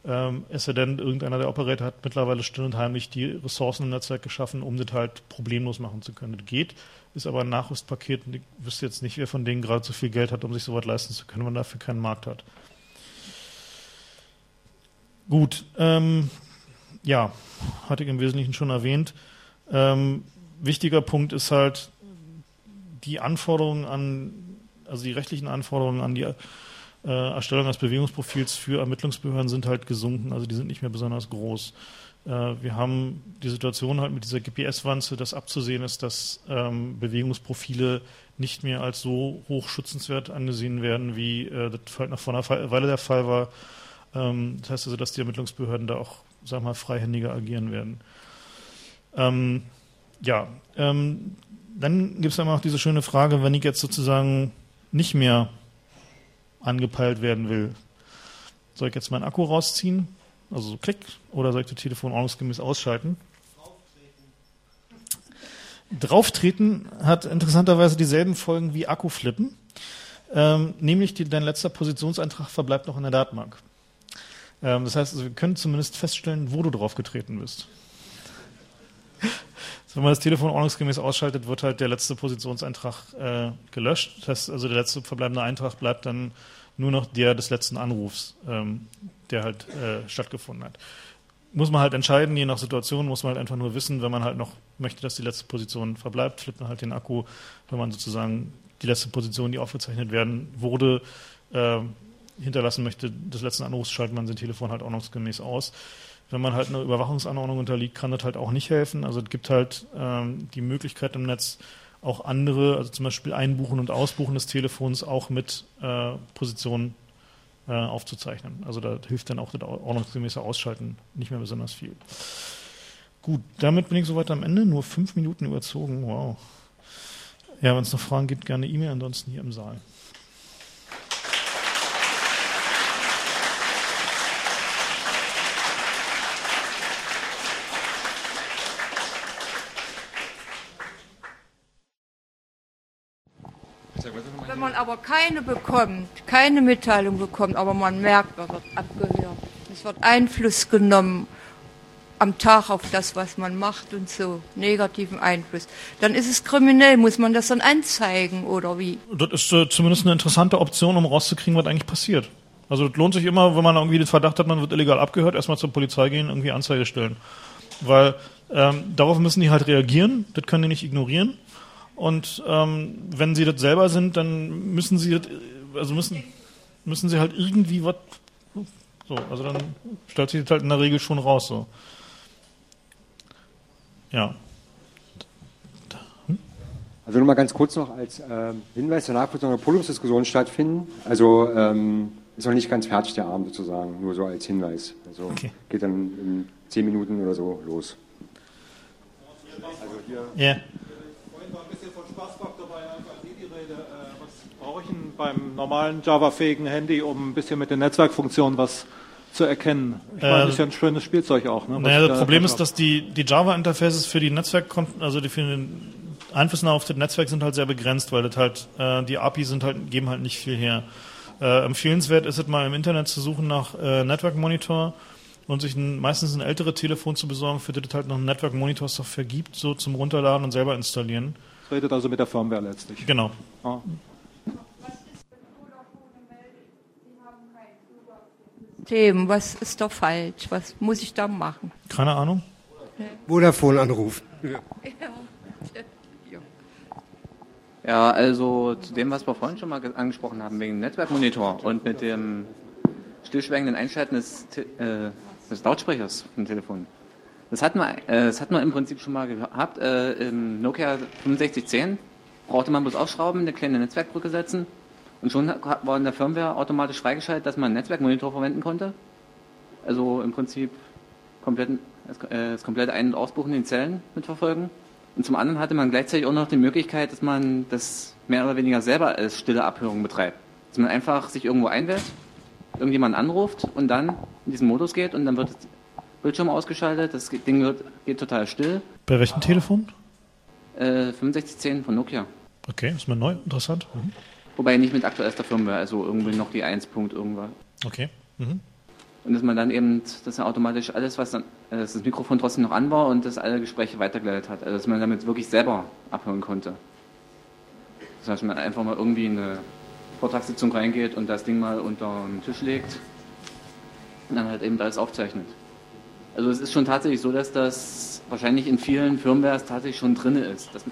Ähm, es sei denn, irgendeiner der Operator hat mittlerweile still und heimlich die Ressourcen im Netzwerk geschaffen, um das halt problemlos machen zu können. Das geht, ist aber ein Nachrüstpaket und ich wüsste jetzt nicht, wer von denen gerade so viel Geld hat, um sich sowas leisten zu können, wenn man dafür keinen Markt hat. Gut, ähm, ja, hatte ich im Wesentlichen schon erwähnt. Ähm, wichtiger Punkt ist halt die Anforderungen an, also die rechtlichen Anforderungen an die äh, Erstellung des Bewegungsprofils für Ermittlungsbehörden sind halt gesunken, also die sind nicht mehr besonders groß. Äh, wir haben die Situation halt mit dieser GPS-Wanze, dass abzusehen ist, dass ähm, Bewegungsprofile nicht mehr als so hoch schützenswert angesehen werden, wie äh, das halt noch vor einer Weile der Fall war. Ähm, das heißt also, dass die Ermittlungsbehörden da auch, sag mal, freihändiger agieren werden. Ähm, ja, ähm, dann gibt es immer noch diese schöne Frage, wenn ich jetzt sozusagen nicht mehr angepeilt werden will, soll ich jetzt meinen Akku rausziehen? Also so klick, oder soll ich das Telefon ordnungsgemäß ausschalten? Drauftreten hat interessanterweise dieselben Folgen wie Akkuflippen, ähm, nämlich die, dein letzter Positionseintrag verbleibt noch in der Datenbank. Ähm, das heißt, also, wir können zumindest feststellen, wo du draufgetreten bist. Wenn man das Telefon ordnungsgemäß ausschaltet, wird halt der letzte Positionseintrag äh, gelöscht. Das heißt, also der letzte verbleibende Eintrag bleibt dann nur noch der des letzten Anrufs, ähm, der halt äh, stattgefunden hat. Muss man halt entscheiden, je nach Situation, muss man halt einfach nur wissen, wenn man halt noch möchte, dass die letzte Position verbleibt, flippt man halt den Akku, wenn man sozusagen die letzte Position, die aufgezeichnet werden wurde, äh, hinterlassen möchte, des letzten Anrufs, schaltet man sein Telefon halt ordnungsgemäß aus wenn man halt einer Überwachungsanordnung unterliegt, kann das halt auch nicht helfen. Also es gibt halt ähm, die Möglichkeit im Netz auch andere, also zum Beispiel Einbuchen und Ausbuchen des Telefons auch mit äh, Positionen äh, aufzuzeichnen. Also da hilft dann auch das ordnungsgemäße Ausschalten nicht mehr besonders viel. Gut, damit bin ich soweit am Ende. Nur fünf Minuten überzogen. Wow. Ja, wenn es noch Fragen gibt, gerne E-Mail, ansonsten hier im Saal. Aber keine bekommt, keine Mitteilung bekommt, aber man merkt, man wird abgehört. Es wird Einfluss genommen am Tag auf das, was man macht und so, negativen Einfluss. Dann ist es kriminell, muss man das dann anzeigen oder wie? Das ist äh, zumindest eine interessante Option, um rauszukriegen, was eigentlich passiert. Also es lohnt sich immer, wenn man irgendwie den Verdacht hat, man wird illegal abgehört, erstmal zur Polizei gehen, irgendwie Anzeige stellen. Weil ähm, darauf müssen die halt reagieren, das können die nicht ignorieren. Und ähm, wenn sie das selber sind, dann müssen sie das, also müssen, müssen sie halt irgendwie was. So, also dann stellt sich das halt in der Regel schon raus. So. Ja. Hm? Also nochmal ganz kurz noch als äh, Hinweis, danach wird noch eine Podiumsdiskussion stattfinden. Also ähm, ist noch nicht ganz fertig der Abend sozusagen, nur so als Hinweis. Also okay. geht dann in zehn Minuten oder so los. Also hier. Yeah. Spaßfaktor bei die Rede. Äh, was brauche ich denn beim normalen Java-fähigen Handy, um ein bisschen mit den Netzwerkfunktionen was zu erkennen? Ich meine, das ist ja ein schönes Spielzeug auch. Ne, naja, das Problem ist, dass die, die Java-Interfaces für die Netzwerk, also die für den Einflussnahme auf das Netzwerk sind halt sehr begrenzt, weil das halt, äh, die API sind halt, geben halt nicht viel her. Äh, empfehlenswert ist es mal im Internet zu suchen nach äh, Network Monitor und sich ein, meistens ein älteres Telefon zu besorgen, für das es halt noch ein Network Monitor Software gibt, so zum Runterladen und selber installieren. Es redet also mit der Firmware letztlich. Genau. Ah. Themen, was ist da falsch? Was muss ich da machen? Keine Ahnung. Vodafone anrufen. Ja. ja, also zu dem, was wir vorhin schon mal angesprochen haben, wegen Netzwerkmonitor und mit dem stillschweigenden Einschalten des, äh, des Lautsprechers vom Telefon. Das hatten wir, äh, das hatten wir im Prinzip schon mal gehabt. Äh, Im Nokia 6510 brauchte man bloß aufschrauben, eine kleine Netzwerkbrücke setzen und schon war in der Firmware automatisch freigeschaltet, dass man einen Netzwerkmonitor verwenden konnte. Also im Prinzip komplett, das, äh, komplette Ein- und Ausbuchen in den Zellen mitverfolgen. Und zum anderen hatte man gleichzeitig auch noch die Möglichkeit, dass man das mehr oder weniger selber als stille Abhörung betreibt. Dass man einfach sich irgendwo einwählt, irgendjemand anruft und dann in diesen Modus geht und dann wird Bildschirm ausgeschaltet, das Ding wird, geht total still. Bei welchem Telefon? Äh, 6510 von Nokia. Okay, ist mir neu, interessant. Mhm. Wobei nicht mit aktuellster Firmware, also irgendwie noch die 1. irgendwas. Okay. Mhm. Und dass man dann eben, dass er automatisch alles, was dann, äh, dass das Mikrofon trotzdem noch an war und dass alle Gespräche weitergeleitet hat. Also dass man damit wirklich selber abhören konnte. Das heißt, man einfach mal irgendwie in eine Vortragssitzung reingeht und das Ding mal unter den Tisch legt und dann halt eben alles aufzeichnet. Also es ist schon tatsächlich so, dass das wahrscheinlich in vielen Firmwares tatsächlich schon drin ist. Das,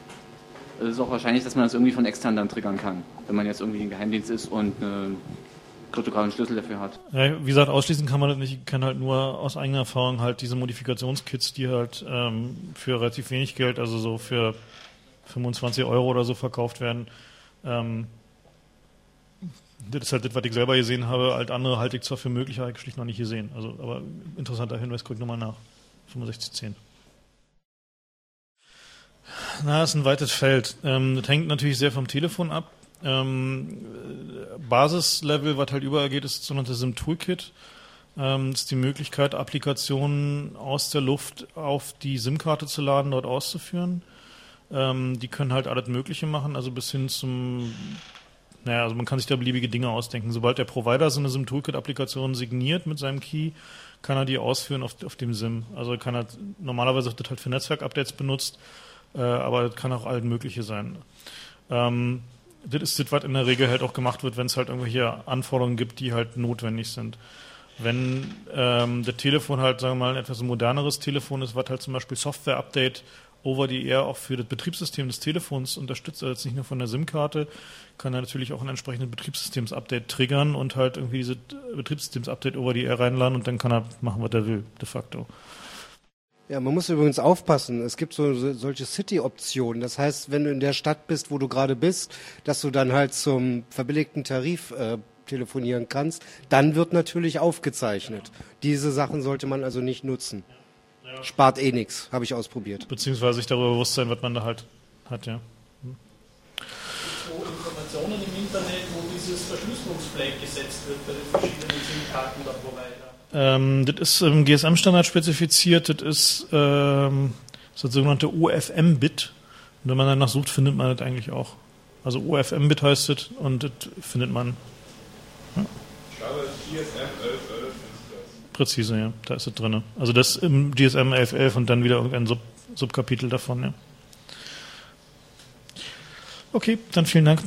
es ist auch wahrscheinlich, dass man das irgendwie von extern dann triggern kann. Wenn man jetzt irgendwie ein Geheimdienst ist und eine kryptografischen Schlüssel dafür hat. Ja, wie gesagt, ausschließen kann man das nicht. Ich kann halt nur aus eigener Erfahrung halt diese Modifikationskits, die halt ähm, für relativ wenig Geld, also so für 25 Euro oder so verkauft werden. Ähm, das ist halt das, was ich selber gesehen habe. Halt andere halte ich zwar für möglich, habe ich schlicht noch nicht gesehen. Also, aber interessanter Hinweis, guck nochmal nach. 6510. Na, das ist ein weites Feld. Ähm, das hängt natürlich sehr vom Telefon ab. Ähm, Basislevel, was halt überall geht, ist das sogenannte SIM-Toolkit. Ähm, das ist die Möglichkeit, Applikationen aus der Luft auf die SIM-Karte zu laden, dort auszuführen. Ähm, die können halt alles Mögliche machen, also bis hin zum, naja, also man kann sich da beliebige Dinge ausdenken. Sobald der Provider so eine SIM-Toolkit-Applikation signiert mit seinem Key, kann er die ausführen auf, auf dem SIM. Also kann er normalerweise wird das halt für Netzwerk-Updates benutzt, äh, aber das kann auch alles Mögliche sein. Ähm, das ist das, was in der Regel halt auch gemacht wird, wenn es halt irgendwelche Anforderungen gibt, die halt notwendig sind. Wenn ähm, das Telefon halt, sagen wir mal, ein etwas moderneres Telefon ist, was halt zum Beispiel Software-Update over the air auch für das Betriebssystem des Telefons unterstützt, also jetzt nicht nur von der SIM-Karte, kann er natürlich auch ein entsprechendes Betriebssystems-Update triggern und halt irgendwie dieses Betriebssystems-Update over the air reinladen und dann kann er machen, was er will, de facto. Ja, man muss übrigens aufpassen. Es gibt so solche City-Optionen. Das heißt, wenn du in der Stadt bist, wo du gerade bist, dass du dann halt zum verbilligten Tarif äh, telefonieren kannst, dann wird natürlich aufgezeichnet. Diese Sachen sollte man also nicht nutzen. Spart eh nichts, habe ich ausprobiert. Beziehungsweise sich darüber bewusst sein, was man da halt hat, ja. Hm. So Informationen im Internet, wo dieses Verschlüsselungsflag gesetzt wird bei den verschiedenen SIM-Karten oder Provider. Ähm, das ist im GSM-Standard spezifiziert, das ist, ähm, das, ist das sogenannte OFM-Bit. Und wenn man danach sucht, findet man das eigentlich auch. Also OFM-Bit heißt das und das findet man. Ja. Ich glaube, GSM 1111 ist das. Präzise, ja, da ist es drin. Also das im GSM 1111 und dann wieder irgendein Sub Subkapitel davon, ja. Okay, dann vielen Dank.